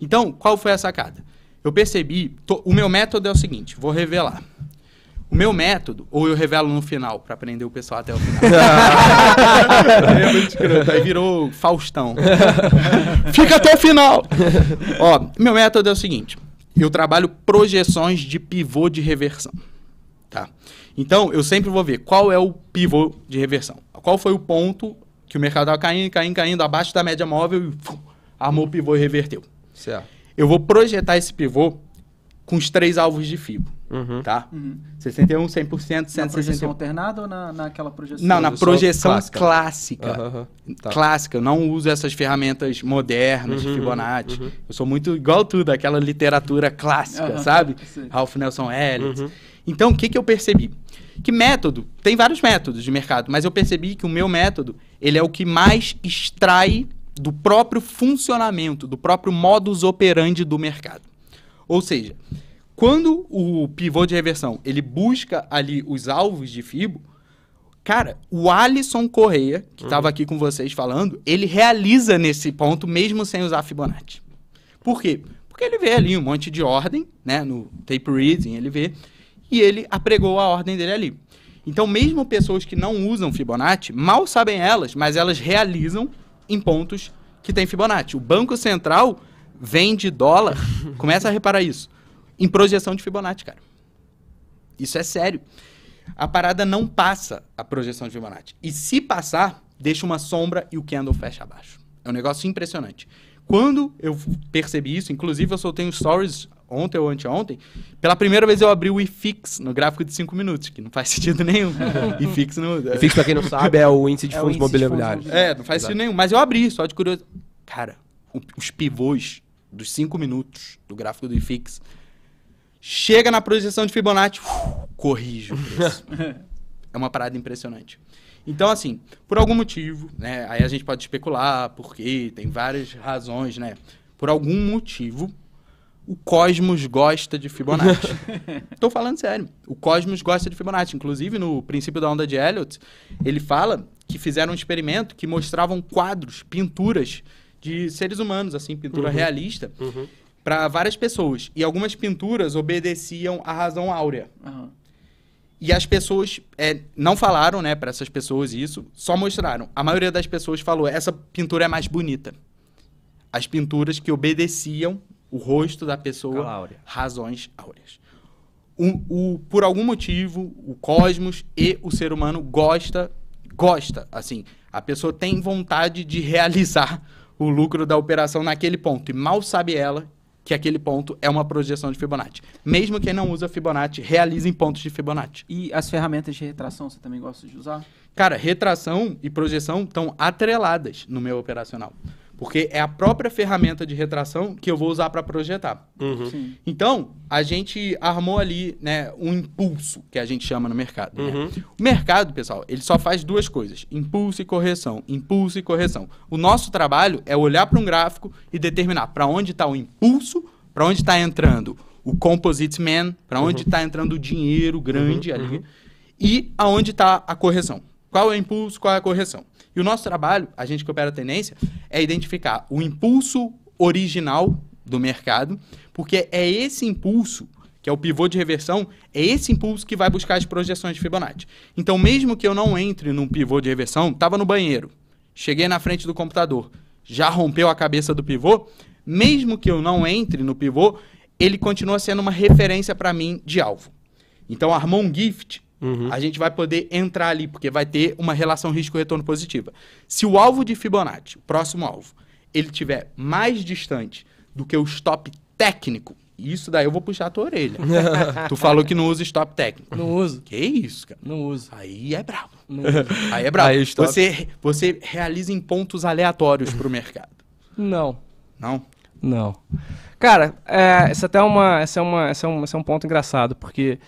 Então, qual foi a sacada? Eu percebi, to- o meu método é o seguinte, vou revelar. O meu método, ou eu revelo no final, pra prender o pessoal até o final. Aí é muito escroto, aí virou Faustão. Fica até o final. Ó, meu método é o seguinte, eu trabalho projeções de pivô de reversão. Tá? Então, eu sempre vou ver qual é o pivô de reversão. Qual foi o ponto que o mercado estava caindo, caindo, caindo, abaixo da média móvel e fu, armou o pivô e reverteu. Certo. Eu vou projetar esse pivô com os três alvos de FIBO, Uhum. tá? 61, 100%, Na projeção 161. alternada ou na, naquela projeção? Não, na Projeção clássica. clássica. Aham. Tá. Clássica, eu não uso essas ferramentas modernas de Fibonacci. Eu sou muito igual tudo, aquela literatura clássica, sabe? sim. Ralph Nelson Elliott. Então, o que, que eu percebi? Que método, tem vários métodos de mercado, mas eu percebi que o meu método, ele é o que mais extrai do próprio funcionamento, do próprio modus operandi do mercado. Ou seja, quando o pivô de reversão, ele busca ali os alvos de FIBO, cara, o Alisson Correia, que estava aqui com vocês falando, ele realiza nesse ponto mesmo sem usar Fibonacci. Por quê? Porque ele vê ali um monte de ordem, né, no tape reading, ele vê, e ele apregou a ordem dele ali. Então, mesmo pessoas que não usam Fibonacci, mal sabem elas, mas elas realizam em pontos que tem Fibonacci. O Banco Central vende dólar, começa a reparar isso, em projeção de Fibonacci, cara. Isso é sério. A parada não passa a projeção de Fibonacci. E se passar, deixa uma sombra e o candle fecha abaixo. É um negócio impressionante. Quando eu percebi isso, inclusive eu soltei um stories ontem ou anteontem, pela primeira vez eu abri o IFIX no gráfico de 5 minutos, que não faz sentido nenhum. IFIX no... E Fix, pra quem não sabe, é o índice de É fundos imobiliários. É, não faz sentido nenhum. Mas eu abri, só de curiosidade. Cara, os pivôs dos 5 minutos do gráfico do IFIX chega na projeção de Fibonacci, uf, corrige o preço. é uma parada impressionante. Então, assim, por algum motivo, né? Aí a gente pode especular, porque tem várias razões, né? Por algum motivo, o Cosmos gosta de Fibonacci. Tô falando sério. O Cosmos gosta de Fibonacci. Inclusive, no princípio da onda de Elliot, ele fala que fizeram um experimento que mostravam quadros, pinturas de seres humanos, assim, pintura realista, para várias pessoas. E algumas pinturas obedeciam à razão áurea. Aham. E as pessoas é, não falaram, né, para essas pessoas isso, só mostraram. A maioria das pessoas falou: essa pintura é mais bonita. As pinturas que obedeciam o rosto da pessoa, áurea. razões áureas. O, o- por algum motivo, o cosmos e o ser humano gosta, gosta, assim, a pessoa tem vontade de realizar o lucro da operação naquele ponto. E mal sabe ela que aquele ponto é uma projeção de Fibonacci. Mesmo quem não usa Fibonacci, realiza em pontos de Fibonacci. E as ferramentas de retração você também gosta de usar? Cara, retração e projeção estão atreladas no meu operacional. Porque é a própria ferramenta de retração que eu vou usar para projetar. Uhum. Então, a gente armou ali, né, um impulso, que a gente chama no mercado. né? Uhum. O mercado, pessoal, ele só faz duas coisas: impulso e correção. Impulso e correção. O nosso trabalho é olhar para um gráfico e determinar para onde está o impulso, para onde está entrando o composite man, para onde está entrando o dinheiro grande ali e aonde está a correção. Qual é o impulso, qual é a correção. E o nosso trabalho, a gente que opera a tendência, é identificar o impulso original do mercado, porque é esse impulso, que é o pivô de reversão, é esse impulso que vai buscar as projeções de Fibonacci. Então, mesmo que eu não entre num pivô de reversão, estava no banheiro, cheguei na frente do computador, já rompeu a cabeça do pivô, mesmo que eu não entre no pivô, ele continua sendo uma referência para mim de alvo. Então, um gift, Uhum. a gente vai poder entrar ali, porque vai ter uma relação risco-retorno positiva. Se o alvo de Fibonacci, o próximo alvo, ele tiver mais distante do que o stop técnico, isso daí eu vou puxar a tua orelha. tu falou que não usa stop técnico. Não uso, Que isso, cara? não uso. Aí é brabo. Aí é brabo. Aí stop- você, você realiza em pontos aleatórios pro mercado. Não. Não? Não. Cara, é, essa até é uma, essa é uma, essa é um, esse é um ponto engraçado, porque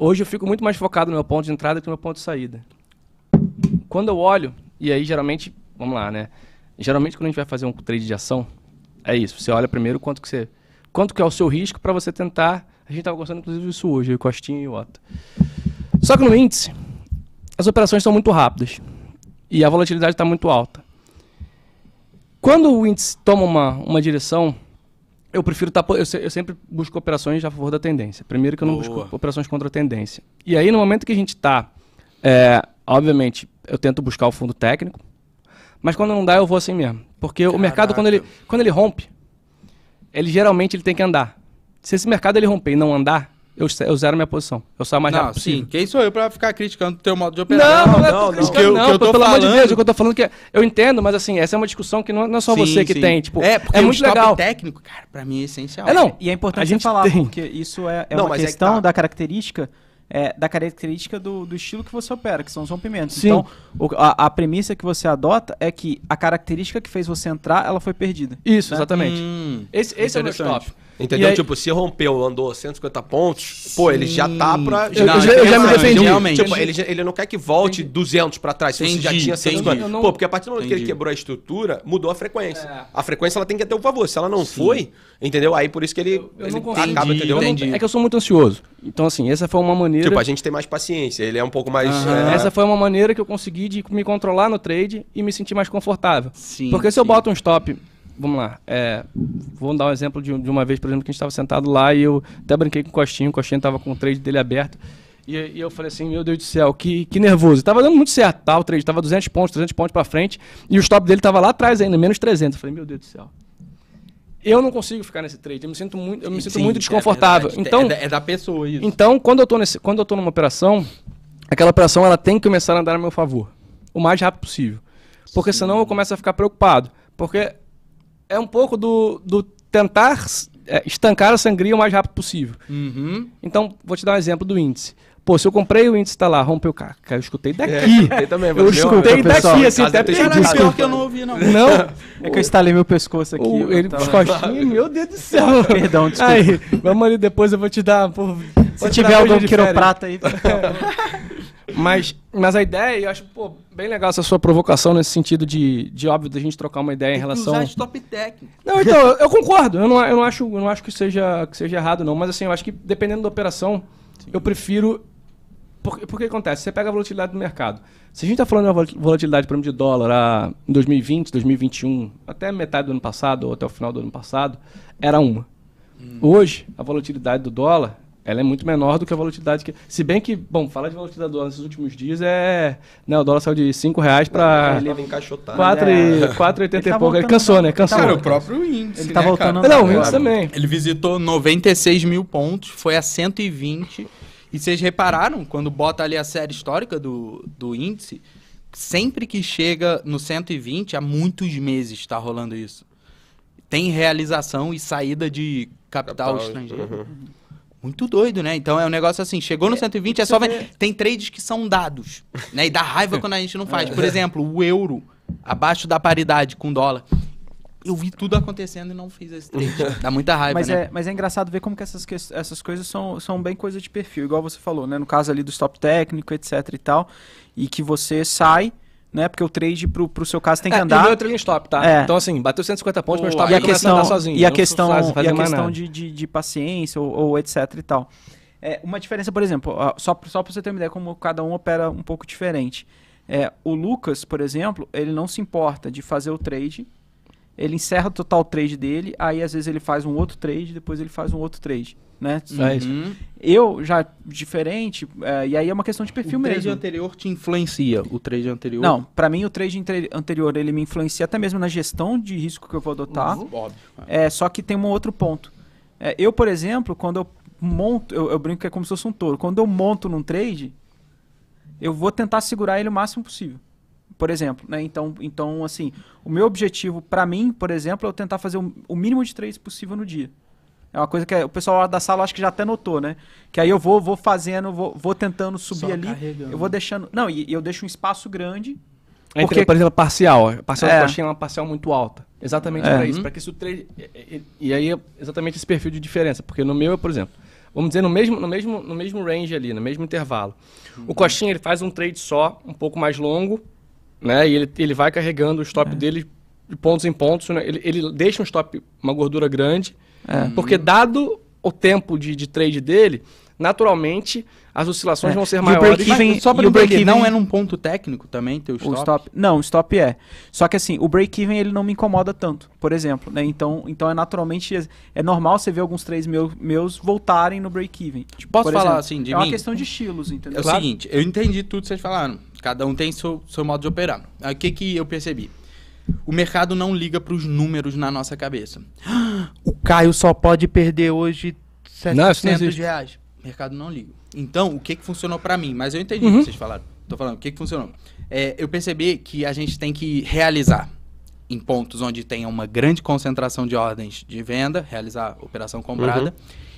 hoje eu fico muito mais focado no meu ponto de entrada que no meu ponto de saída. Quando eu olho, e aí geralmente, vamos lá, né? Geralmente quando a gente vai fazer um trade de ação, é isso. Você olha primeiro quanto que você, quanto que é o seu risco para você tentar. A gente estava conversando inclusive isso hoje, eu, Costinha e o Otto. Só que no índice, as operações são muito rápidas e a volatilidade está muito alta. Quando o índice toma uma, uma direção, eu prefiro estar. eu, se- eu sempre busco operações a favor da tendência. Primeiro que eu não Boa. busco operações contra a tendência. E aí, no momento que a gente está. obviamente, eu tento buscar o fundo técnico. Mas quando não dá, eu vou assim mesmo. Porque o mercado, quando ele, quando ele rompe, ele geralmente ele tem que andar. Se esse mercado ele romper e não andar, eu, eu zero minha posição. Eu saio mais não, rápido sim. Quem sou eu pra ficar criticando o teu modo de operar? Não, não, não, não. O que eu- não, que eu tô pelo amor de falando- Deus, o que eu tô falando que é- eu entendo, mas assim, essa é uma discussão que não, não é só Sim, você que sim. tem, tipo, é, porque é o muito legal. técnico, cara, pra mim é essencial. É não, E é importante A gente falar, tem. porque isso é, é Não, uma mas é que questão tá. da característica é, da característica do, do estilo que você opera, que são os rompimentos. Sim. Então, o- a, a premissa que você adota é que a característica que fez você entrar, ela foi perdida. Isso, né? exatamente. Hum, Esse, esse é o meu stop. Entendeu? Aí- Tipo, se rompeu, andou 150 pontos, pô, ele já tá pra. Eu- Não, eu já- eu já me defendi. Realmente. Tipo, ele, já- ele não quer que volte 200 pra trás, se você já Entendi, tinha entendi. 150. Eu não- Pô, porque a partir do momento que ele Entendi. quebrou a estrutura, mudou a frequência. É. A frequência ela tem que ter o favor. Se ela não foi, entendeu? Aí por isso que ele, Eu ele não consigo. acaba, Entendi, entendeu? Eu não- Entendi. é que eu sou muito ansioso. Então, assim, essa foi uma maneira. Tipo, a gente tem mais paciência, ele é um pouco mais. É, Essa foi uma maneira que eu consegui de me controlar no trade e me sentir mais confortável. Sim, Porque se eu sim. boto um stop, vamos lá, é, vou dar um exemplo de, de uma vez, por exemplo, que a gente estava sentado lá e eu até brinquei com o Costinho, o Costinho estava com o trade dele aberto. E, e eu falei assim, meu Deus do céu, que, que nervoso. Tava dando muito certo, tá? O trade tava 200 pontos, 300 pontos pra frente, e o stop dele tava lá atrás ainda, menos 300. Eu falei, meu Deus do céu. Eu não consigo ficar nesse trade, eu me sinto muito, eu me sinto Sim, muito é desconfortável. verdade. então, É da, é da pessoa isso. então, quando eu tô nesse, quando eu tô numa operação, aquela operação ela tem que começar a andar a meu favor, o mais rápido possível. Porque senão eu começo a ficar preocupado, porque é um pouco do, do tentar é, estancar a sangria o mais rápido possível. Uhum. Então, vou te dar um exemplo do índice. Pô, se eu comprei o índice tá lá, rompeu o cara, cara, eu escutei daqui. eu também, Eu escutei pessoal. daqui, assim, Caso até. Caralho, Desculpa. pior que eu não ouvi, não. Não, É que eu instalei meu pescoço aqui. o, ele, tava- os meu Deus do céu. Perdão, desculpa. Aí, vamos ali depois, eu vou te dar. Pô, Se tiver algum quiroprata aí. Mas, mas a ideia, eu acho pô, bem legal essa sua provocação nesse sentido de, de óbvio, da gente trocar uma ideia em relação. Usar stop técnico. Não, então, eu, concordo. Eu não, eu não acho, eu não acho que, seja, que seja errado, não. Mas assim, eu acho que dependendo da operação, eu prefiro. Porque, porque acontece, você pega a volatilidade do mercado. Se a gente está falando vol- volatilidade, por exemplo, de dólar ah, em 2020, 2021, até metade do ano passado, ou até o final do ano passado, era uma. Hoje, a volatilidade do dólar ela é muito menor do que a volatilidade que. Se bem que, bom, falar de volatilidade do dólar nesses últimos dias é. Né, o dólar saiu de 5 reais para Ele tava encaixotado. 4,80 É. e, 4,80 Ele tá e pouco. Ele voltando cansou, né? tá Cansou. Cara, o voltando. próprio índice. Ele tá né, voltando cara? a- Não, o índice também. Ele visitou 96 mil pontos, foi a 120. E vocês repararam, quando bota ali a série histórica do, do índice, sempre que chega no 120, há muitos meses está rolando isso. Tem realização e saída de capital, Capital, estrangeiro. uhum. Muito doido, né? Então é um negócio assim, chegou no 120, é só você ver. Tem trades que são dados, né? E dá raiva quando a gente não faz. Por exemplo, o euro abaixo da paridade com o dólar. Eu vi tudo acontecendo e não fiz esse trade. Dá muita raiva, Mas, né? é, mas é engraçado ver como que essas, ques- essas coisas são, são bem coisa de perfil, igual você falou, né? No caso ali do stop técnico, etc e tal, e que você sai, né? Porque o trade pro, pro seu caso tem que É, e o andar. meu é trailing stop, tá? É. Então, assim, bateu 150 pontos, meu Pô, stop e a começa a questão, andar sozinho. e a questão, faz- fazer e a questão de, de, de paciência ou, ou etc e tal. É, uma diferença, por exemplo, só, pra- só para você ter uma ideia como cada um opera um pouco diferente. É, o Lucas, por exemplo, ele não se importa de fazer o trade, ele encerra o total trade dele, aí às vezes ele faz um outro trade, depois ele faz um outro trade, né? É. Uhum. Eu já diferente, é, e aí é uma questão de perfil o trade mesmo. anterior te influencia. O trade anterior. Não, pra mim o trade anterior ele me influencia até mesmo na gestão de risco que eu vou adotar. Óbvio. É, só que tem um outro ponto. É, eu, por exemplo, quando eu monto, eu, eu brinco que é como se fosse um touro. Quando eu monto num trade, eu vou tentar segurar ele o máximo possível. Por exemplo, né? Então, então assim, o meu objetivo pra mim, por exemplo, é eu tentar fazer o, o mínimo de trades possível no dia. É uma coisa que o pessoal lá da sala acho que já até notou, né? Que aí eu vou, vou fazendo, vou, vou tentando subir Só ali. carregando. Eu vou deixando. Não, e, e eu deixo um espaço grande. Entre, Porque- por exemplo, parcial. A parcial É. do coxinha é uma parcial muito alta. Exatamente É. para isso. Para que isso trade. E, aí é exatamente esse perfil de diferença. Porque no meu, por exemplo, vamos dizer, no mesmo, no mesmo, no mesmo range ali, no mesmo intervalo. O coxinha ele faz um trade só, um pouco mais longo, né? E ele, ele vai carregando o stop dele de pontos em pontos. né? Ele, ele deixa um stop, uma gordura grande. É. Porque dado o tempo de, de trade dele, naturalmente as oscilações É. vão ser E o maiores. break-even- Mas só pra e o entender, break-even- não é num ponto técnico também, teu stop? O stop. Não, o stop é. Só que assim, o break-even ele não me incomoda tanto, por exemplo, né? Então, então é naturalmente é normal você ver alguns trades meu, meus voltarem no break-even. Tipo, Posso falar exemplo, assim de é uma mim? questão de estilos, É entendeu? o seguinte, eu entendi tudo que vocês falaram. Cada um tem seu, seu modo de operar. Aí, O que, que eu percebi? O mercado não liga para os números na nossa cabeça. O Caio só pode perder hoje Não, isso não 700 existe. reais. O mercado não liga. Então, o que, que funcionou para mim? Mas eu entendi Uhum. o que vocês falaram. Tô falando, o que, que funcionou? É, eu percebi que a gente tem que realizar em pontos onde tenha uma grande concentração de ordens de venda, realizar a operação comprada,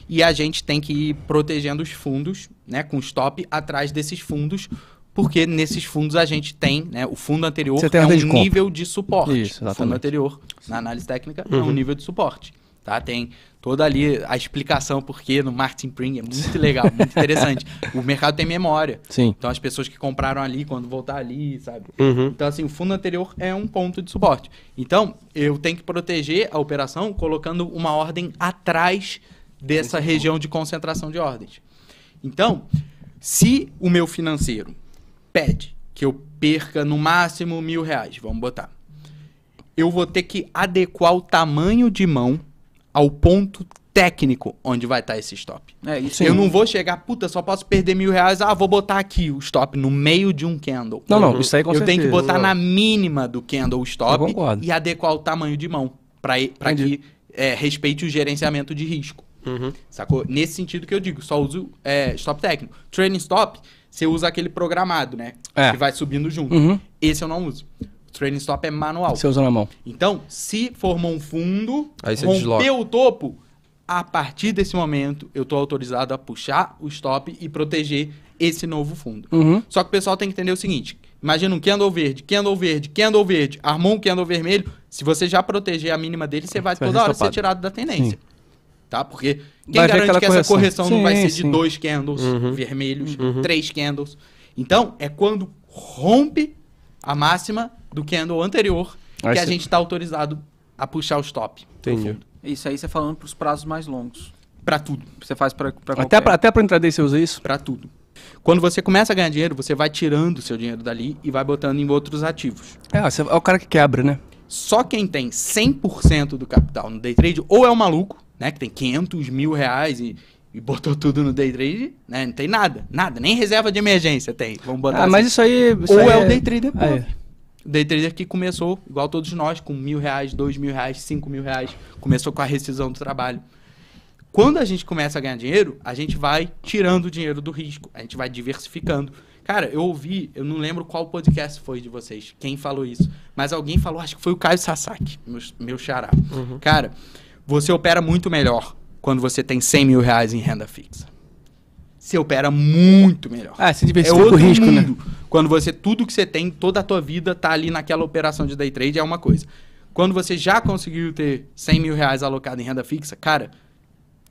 e a gente tem que ir protegendo os fundos, né, com stop atrás desses fundos, porque nesses fundos a gente tem, né, o fundo anterior Você tem é um de compra. nível de suporte. Isso, o fundo exatamente. anterior, na análise técnica, é um nível de suporte. Tá? Tem toda ali a explicação porque no Martin Pring é muito legal, muito interessante. O mercado tem memória. Sim. Então as pessoas que compraram ali, quando voltar ali, sabe? Uhum. Então, assim, o fundo anterior é um ponto de suporte. Então, eu tenho que proteger a operação colocando uma ordem atrás dessa região de concentração de ordens. Então, se o meu financeiro pede que eu perca no máximo mil reais, vamos botar, eu vou ter que adequar o tamanho de mão ao ponto técnico onde vai estar esse stop. É, isso Eu não vou chegar, puta, só posso perder mil reais. Ah, vou botar aqui o stop no meio de um candle. Não, não, isso aí com Eu tenho que certeza. botar na mínima do candle o stop e adequar o tamanho de mão para que é, respeite o gerenciamento de risco. Uhum. Sacou? Nesse sentido que eu digo, só uso é, stop técnico. Trailing stop, você usa aquele programado, né? É. Que vai subindo junto. Uhum. Esse eu não uso. O trailing stop é manual. Você usa na mão. Então, se formou um fundo, Aí você rompeu desloca. o topo, a partir desse momento eu tô autorizado a puxar o stop e proteger esse novo fundo. Uhum. Só que o pessoal tem que entender o seguinte: imagina um candle verde, candle verde, candle verde, armou um candle vermelho. Se você já proteger a mínima dele, você vai Você toda ser hora ser tirado da tendência. Sim. Tá? Porque quem Vai garante que essa correção. correção não vai Sim, ser de sim. dois candles Uhum. vermelhos, três candles? Então, é quando rompe a máxima do candle anterior Aí que a gente está autorizado a puxar o stop. Entendi. Isso aí você falando pros prazos mais longos. Para tudo. Você faz pra, pra Até pra, até intraday você usa isso? Para tudo. Quando você começa a ganhar dinheiro, você vai tirando o seu dinheiro dali e vai botando em outros ativos. É, você, é o cara que quebra, né? Só quem tem 100% do capital no day trade, ou é um maluco, né, que tem 500 mil reais e, e botou tudo no day trade, né, não tem nada, nada, nem reserva de emergência tem, vamos botar Ah, assim. mas isso aí. isso Ou aí é o day trader Aí. pobre. O day trader que começou, igual todos nós, com mil reais, dois mil reais, cinco mil reais, começou com a rescisão do trabalho. Quando a gente começa a ganhar dinheiro, a gente vai tirando o dinheiro do risco, a gente vai diversificando. Cara, eu ouvi, eu não lembro qual podcast foi de vocês, quem falou isso, mas alguém falou, acho que foi o Caio Sasaki, meu, meu xará. Cara, você opera muito melhor quando você tem 100 mil reais em renda fixa. Você opera muito melhor. Ah, se É diversifica outro o risco, né? mundo. Quando você, tudo que você tem, toda a tua vida tá ali naquela operação de day trade é uma coisa. Quando você já conseguiu ter 100 mil reais alocado em renda fixa, cara,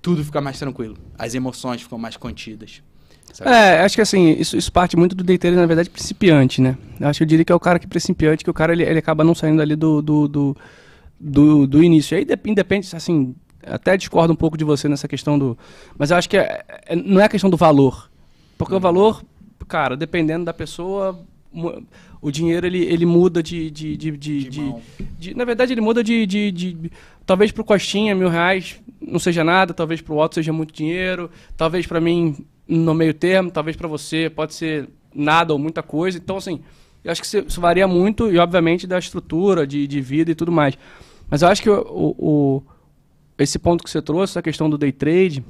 tudo fica mais tranquilo. As emoções ficam mais contidas. sabe? É, acho que assim, isso, isso parte muito do day trader, na verdade, principiante, né? Eu acho que eu diria que é o cara que é principiante, que o cara ele, ele acaba não saindo ali do, do, do, do, do início. Aí dep- independe, assim, até discordo um pouco de você nessa questão do. Mas eu acho que é- é- não é a questão do valor. Porque o valor, cara, dependendo da pessoa, o dinheiro ele, ele muda de. de, de, de, De de- na verdade, ele muda de. de, talvez pro Costinha, mil reais não seja nada, talvez pro Otto seja muito dinheiro, talvez pra mim no meio termo, talvez pra você pode ser nada ou muita coisa. Então, assim, eu acho que isso varia muito e, obviamente, da estrutura de, de vida e tudo mais. Mas eu acho que o, o- esse ponto que você trouxe, essa questão do day trade,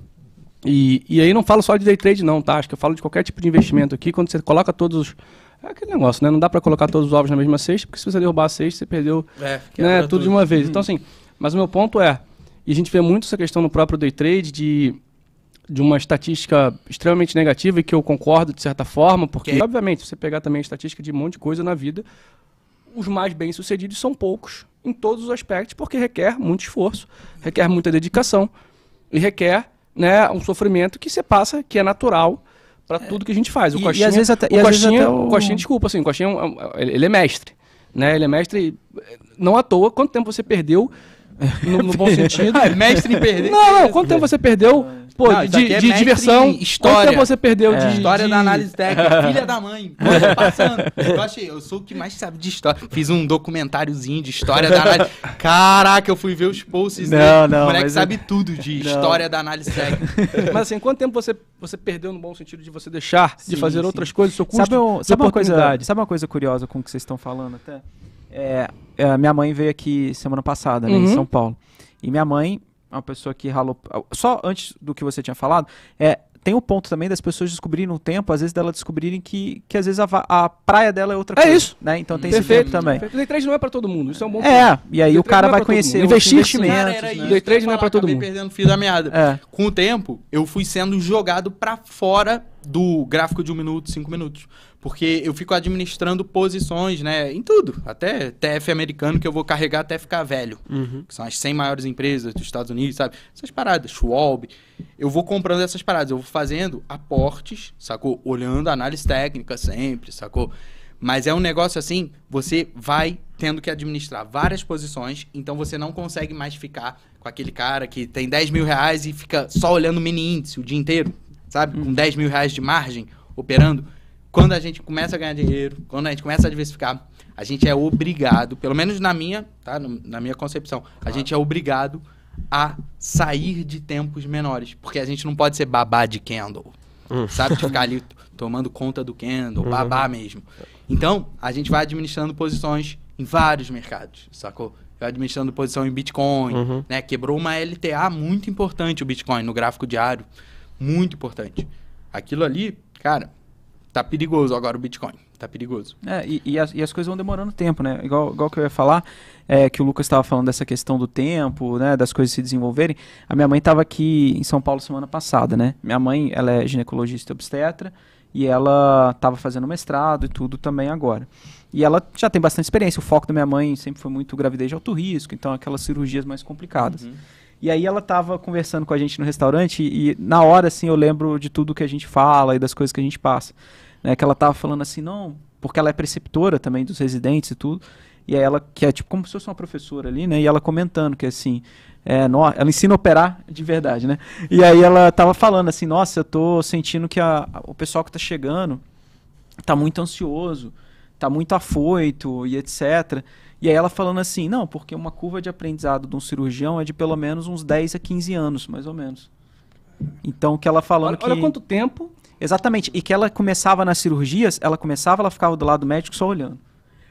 e, e aí não falo só de day trade não, tá? Acho que eu falo de qualquer tipo de investimento aqui, quando você coloca todos os... É aquele negócio, né? Não dá pra colocar todos os ovos na mesma cesta, porque se você derrubar a cesta, você perdeu É, né, quebra tudo de uma vez. Então, assim, mas o meu ponto é, e a gente vê muito essa questão no próprio day trade de, de uma estatística extremamente negativa e que eu concordo de certa forma, porque, Que- obviamente, se você pegar também a estatística de um monte de coisa na vida, os mais bem-sucedidos são poucos em todos os aspectos, porque requer muito esforço, requer muita dedicação e requer né, um sofrimento que você passa, que é natural para tudo que a gente faz. O E- e Coxinha, às vezes até- o, Coxinha o- o Coxinha, desculpa, assim, o Coxinha é é ele é mestre. Né? Ele é mestre não à toa. Quanto tempo você perdeu no, no bom sentido? Ah, mestre em perder. Não, não, quanto tempo você perdeu pô, Não, de, é de diversão? história. Quanto tempo você perdeu É. de. História de- da análise técnica, filha da mãe. Pô, tô passando. Eu achei, eu sou o que mais sabe de história. Fiz um documentáriozinho de história da análise. Caraca, eu fui ver os posts Não, dele. não, O moleque mas sabe tudo de Não. história da análise técnica. Mas assim, quanto tempo você, você perdeu no bom sentido de você deixar de Sim, fazer sim. outras coisas, seu custo Sabe, um- de sabe uma coisa, sabe uma coisa curiosa com o que vocês estão falando até? É, é, minha mãe veio aqui semana passada, né, em Uhum. São Paulo. E minha mãe é uma pessoa que ralou. Só antes do que você tinha falado, é, tem o ponto também das pessoas descobrirem no tempo, às vezes dela descobrirem que, que às vezes a, a praia dela é outra É coisa. isso. Né? Então tem esse Perfeito tempo também. Perfeito. O day trade não é pra todo mundo, isso é um bom ponto. É, e aí Day o cara é vai conhecer Investir, investimentos, né? Day trade não é falar, todo mundo. perdendo o fio da meada. É. Com o tempo, eu fui sendo jogado pra fora do gráfico de um minuto, cinco minutos. Porque eu fico administrando posições, né? Em tudo. Até TF americano que eu vou carregar até ficar velho. Que são as 100 maiores empresas dos Estados Unidos, sabe? Essas paradas, Schwab. Eu vou comprando essas paradas. Eu vou fazendo aportes, sacou? Olhando a análise técnica sempre, sacou? Mas é um negócio assim, você vai tendo que administrar várias posições, então você não consegue mais ficar com aquele cara que tem 10 mil reais e fica só olhando o mini índice o dia inteiro, sabe? Com 10 mil reais de margem operando. Quando a gente começa a ganhar dinheiro, quando a gente começa a diversificar, a gente é obrigado, pelo menos na minha, tá? Na minha concepção, a gente é obrigado a sair de tempos menores. Porque a gente não pode ser babá de candle. Sabe? De ficar ali tomando conta do candle, babá mesmo. Então, a gente vai administrando posições em vários mercados, sacou? Vai administrando posição em Bitcoin, Uhum. né? Quebrou uma LTA muito importante o Bitcoin no gráfico diário. Muito importante. Aquilo ali, cara, tá perigoso agora o Bitcoin. Tá perigoso. É, e, e as, e as coisas vão demorando tempo, né? Igual, igual que eu ia falar, é, que o Lucas estava falando dessa questão do tempo, né? Das coisas se desenvolverem. A minha mãe estava aqui em São Paulo semana passada, né? Minha mãe, ela é ginecologista e obstetra e ela estava fazendo mestrado e tudo também agora. E ela já tem bastante experiência. O foco da minha mãe sempre foi muito gravidez de alto risco, então aquelas cirurgias mais complicadas. E aí ela estava conversando com a gente no restaurante e, na hora, assim, eu lembro de tudo que a gente fala e das coisas que a gente passa. Né? Que ela estava falando assim, não, porque ela é preceptora também dos residentes e tudo. E aí ela, que é tipo como se fosse uma professora ali, né? E ela comentando que assim, é, nó- ela ensina a operar de verdade, né? E aí ela tava falando assim, nossa, eu tô sentindo que a- a- o pessoal que tá chegando tá muito ansioso, tá muito afoito e etc. E aí ela falando assim, não, porque uma curva de aprendizado de um cirurgião é de pelo menos uns 10 a 15 anos, mais ou menos. Então que ela falando Olha, que olha quanto tempo. Exatamente. E que ela começava nas cirurgias, ela começava, ela ficava do lado do médico só olhando.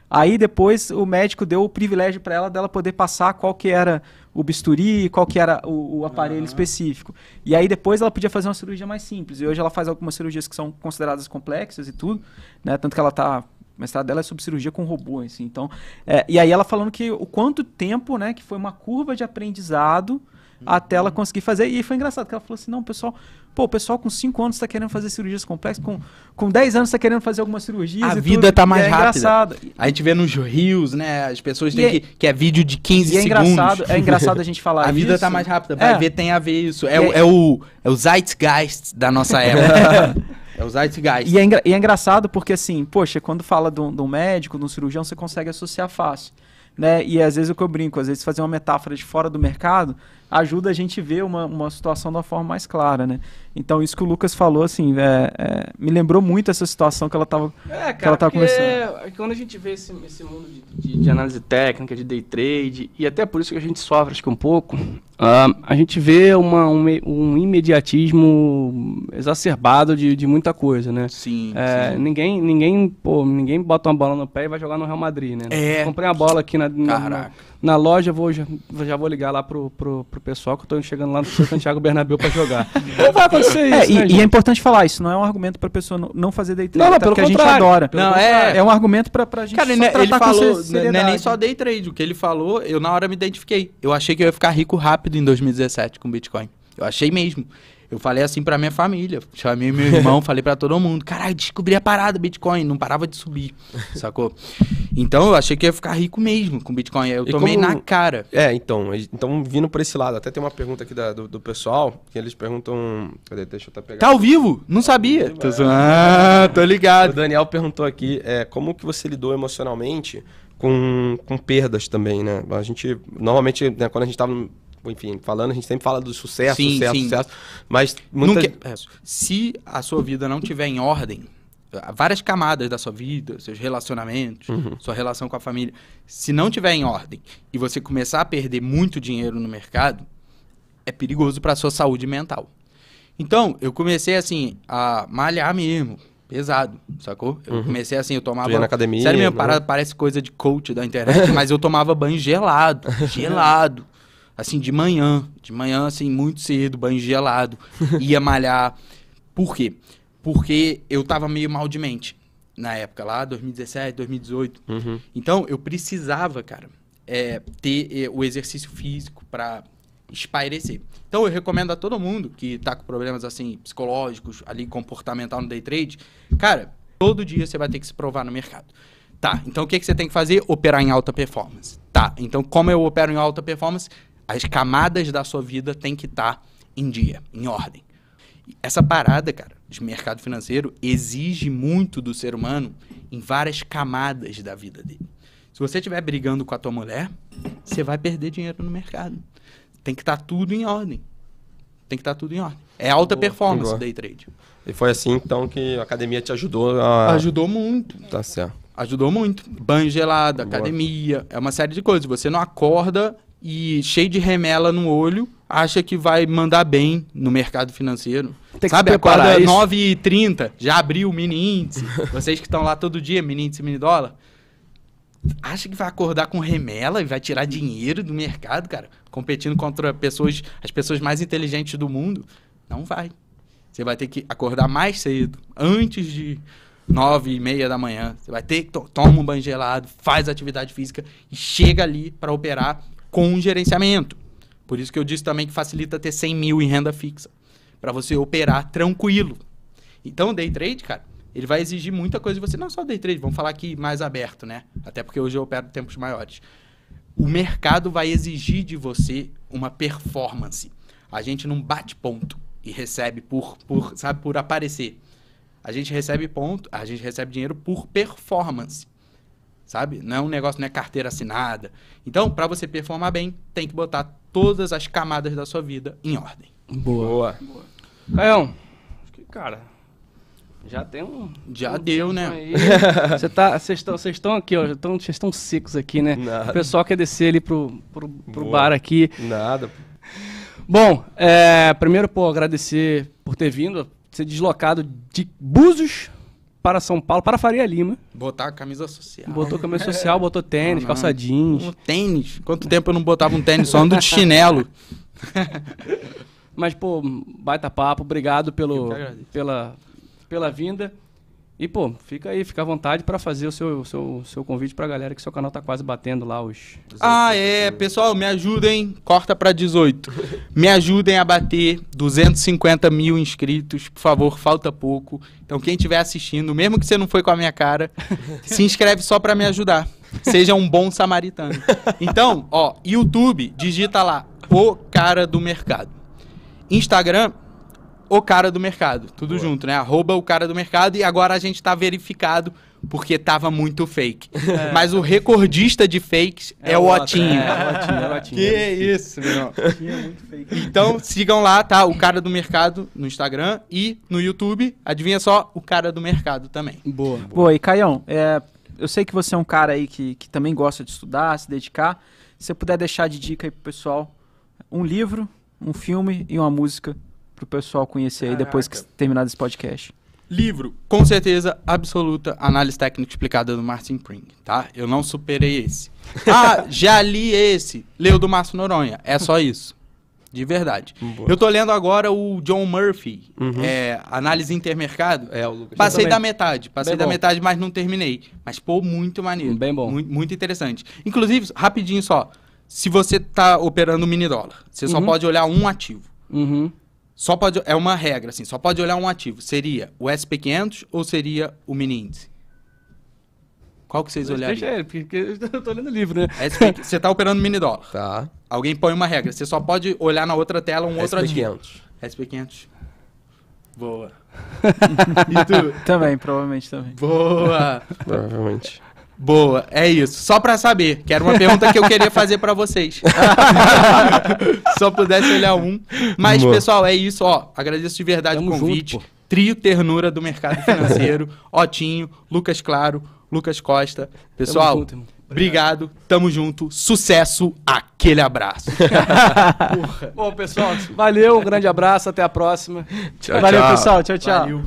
Aí depois o médico deu o privilégio para ela dela poder passar qual que era o bisturi, qual que era o, o aparelho específico. E aí depois ela podia fazer uma cirurgia mais simples. E hoje ela faz algumas cirurgias que são consideradas complexas e tudo, né? Tanto que ela tá o mestrado dela é sobre cirurgia com robô, assim. Então, é, e aí ela falando que o quanto tempo, né, que foi uma curva de aprendizado até ela conseguir fazer. E foi engraçado que ela falou assim: não, pessoal, pô, o pessoal com 5 anos está querendo fazer cirurgias complexas, com, com 10 anos está querendo fazer algumas cirurgias. A vida tudo. tá E mais é rápida. engraçado. A gente vê nos rios, né? As pessoas têm é- que. que é vídeo de 15 E é segundos. engraçado, é engraçado a gente falar A vida isso. tá mais rápida. Vai É. ver, tem a ver isso. É, o- é- é o, é o Zeitgeist da nossa época. É o Zeitgeist. E é, engra- e é engraçado porque, assim, poxa, quando fala de um, de um médico, de um cirurgião, você consegue associar fácil. Né? E às vezes o que eu brinco, às vezes fazer uma metáfora de fora do mercado ajuda a gente ver uma, uma situação de uma forma mais clara, né? Então isso que o Lucas falou, assim, é, é, me lembrou muito essa situação que ela tava... É, que ela porque conversando. quando a gente vê esse, esse mundo de, de- de análise técnica, de day trade, e até por isso que a gente sofre, acho que um pouco, ah, a gente vê uma, um, um imediatismo exacerbado de, de muita coisa, né? Sim, É, sim. ninguém, ninguém, pô, ninguém bota uma bola no pé e vai jogar no Real Madrid, né? É. Comprei uma bola aqui na, na, na, Caraca. Na loja, vou, já, já vou ligar lá pro, pro, pro pessoal que eu tô chegando lá no Santiago Bernabéu pra jogar. Não vai acontecer É, isso, e, né, e é importante falar, isso não é um argumento pra pessoa não, não fazer day trade, Não, não, até pelo porque a gente adora. Não, é- É um argumento pra, pra gente Cara, só né, ele tratar com falou, não é nem seriedade. só day trade. O que ele falou, eu na hora me identifiquei. Eu achei que eu ia ficar rico rápido em 2017 com Bitcoin. Eu achei mesmo. Eu falei assim pra minha família. Chamei meu irmão, falei pra todo mundo. Caralho, descobri a parada Bitcoin. Não parava de subir. Sacou? Então eu achei que ia ficar rico mesmo com Bitcoin. Eu E tomei como- na cara. É, então, então vindo por esse lado, até tem uma pergunta aqui da- do, do pessoal, que eles perguntam. Cadê? Deixa eu até pegar. Tá ao vivo? Não sabia. Tô zoando. Ah, tô O ligado. Daniel perguntou aqui, é, como que você lidou emocionalmente com, com perdas também, né? A gente, normalmente, né, quando a gente tava, enfim, falando, a gente sempre fala do sucesso, Sim, sucesso, sim. sucesso, mas muita... Nunca- é, se a sua vida não tiver em ordem, várias camadas da sua vida, seus relacionamentos, sua relação com a família, se não tiver em ordem e você começar a perder muito dinheiro no mercado, é perigoso para sua saúde mental. Então, eu comecei assim a malhar mesmo, pesado, sacou? Eu comecei assim, eu tomava Tu ia na academia, Sério mesmo, né? parece coisa de coach da internet, mas eu tomava banho gelado, gelado. Assim, de manhã. De manhã, assim, muito cedo, banho gelado. Ia malhar. Por quê? Porque eu tava meio mal de mente na época, lá, 2017, 2018. Uhum. Então, eu precisava, cara, é, ter é, o exercício físico pra espairecer. Então, eu recomendo a todo mundo que tá com problemas, assim, psicológicos, ali, comportamental no day trade. Cara, todo dia você vai ter que se provar no mercado. Tá, então o que, que você tem que fazer? Operar em alta performance. Tá, então como eu opero em alta performance? As camadas da sua vida têm que estar em dia, em ordem. Essa parada, cara, de mercado financeiro exige muito do ser humano em várias camadas da vida dele. Se você estiver brigando com a tua mulher, você vai perder dinheiro no mercado. Tem que estar tudo em ordem. Tem que estar tudo em ordem. É alta performance boa. day trade. E foi assim, então, que a academia te ajudou a... Ajudou muito. Tá certo. Ajudou muito. Banho gelado, Boa. academia, é uma série de coisas. Você não acorda e cheio de remela no olho, acha que vai mandar bem no mercado financeiro. Tem que Sabe, acorda isso. 9h30, já abriu o mini índice. Vocês que estão lá todo dia, mini índice, mini dólar. Acha que vai acordar com remela e vai tirar dinheiro do mercado, cara? Competindo contra pessoas, as pessoas mais inteligentes do mundo? Não vai. Você vai ter que acordar mais cedo, antes de nove e meia da manhã. Você vai ter que to toma um banho gelado, faz atividade física e chega ali para operar com gerenciamento. Por isso que eu disse também que facilita ter 100 mil em renda fixa, para você operar tranquilo. Então, o day trade, cara, ele vai exigir muita coisa de você. Não só day trade, vamos falar aqui mais aberto, né? Até porque hoje eu opero tempos maiores. O mercado vai exigir de você uma performance. A gente não bate ponto e recebe por, por sabe, por aparecer. A gente recebe ponto, a gente recebe dinheiro por performance. Sabe? Não é um negócio, não é carteira assinada. Então, para você performar bem, tem que botar todas as camadas da sua vida em ordem. Boa. Boa. Caião, acho que, cara, já tem um. Já um deu, né? tá, vocês estão, vocês estão aqui, ó, vocês estão secos aqui, né? Nada. O pessoal quer descer ali pro, pro, pro Boa. bar aqui. Nada. Bom, é, primeiro, pô, agradecer por ter vindo, ser deslocado de Búzios para São Paulo, para Faria Lima. Botar a camisa social. Botou camisa social, botou tênis, Não, calça não. jeans. Um tênis. Quanto tempo eu não botava um tênis? Só ando de chinelo. Mas, pô, baita papo, obrigado pelo, pela, pela vinda. E, pô, fica aí, fica à vontade pra fazer o seu, seu, seu convite pra galera, que seu canal tá quase batendo lá os. Ah, é, pessoal, me ajudem, corta pra 18. Me ajudem a bater 250 mil inscritos, por favor, falta pouco. Então, quem estiver assistindo, mesmo que você não foi com a minha cara, se inscreve só pra me ajudar. Seja um bom samaritano. Então, ó, YouTube, digita lá, o cara do mercado. Instagram, o cara do mercado. Tudo junto, né? Arroba o cara do mercado. E agora a gente tá verificado porque tava muito fake. Mas o recordista de fakes é, o Otinho. É, é o Otinho, é o Otinho. Que isso, meu irmão. Então sigam lá, tá? O cara do mercado no Instagram e no YouTube. Adivinha só, o cara do mercado também. Boa. Pô, e Caião, é, eu sei que você é um cara aí que, que também gosta de estudar, se dedicar. Se você puder deixar de dica aí pro pessoal, um livro, um filme e uma música pro pessoal conhecer aí depois que terminar esse podcast. Livro, com certeza absoluta, análise técnica explicada do Martin Pring, tá? Eu não superei esse. Ah, já li esse, leu do Márcio Noronha. É só isso. De verdade. Boa. Eu tô lendo agora o John Murphy, Uhum. é, análise intermercado. É, o Lucas. Passei da metade, passei Bem da bom. metade, mas não terminei. Mas, pô, muito maneiro. Bem bom. Muito, muito interessante. Inclusive, rapidinho só, se você tá operando mini dólar, você só Uhum. pode olhar um ativo. Uhum. Só pode, é uma regra, assim, só pode olhar um ativo. Seria o SP500 ou seria o mini índice? Qual que vocês Deixa olhariam? ele, porque eu tô lendo o livro, né? SP, você tá operando mini dólar. Tá. Alguém põe uma regra, você só pode olhar na outra tela um outro ativo. SP500. SP500. Boa. e tu? Também, provavelmente também. Boa. Provavelmente. Boa, é isso. Só pra saber, que era uma pergunta que eu queria fazer pra vocês. Só pudesse olhar um. Mas, Boa. pessoal, é isso, ó. Agradeço de verdade Tamo o convite. junto. Trio Ternura do Mercado Financeiro, Otinho, Lucas Claro, Lucas Costa. Pessoal, junto, irmão. obrigado, tamo junto, sucesso, aquele abraço. Bom, pessoal, valeu, um grande abraço, até a próxima. Tchau, Valeu, tchau. pessoal. Tchau, tchau. Valeu.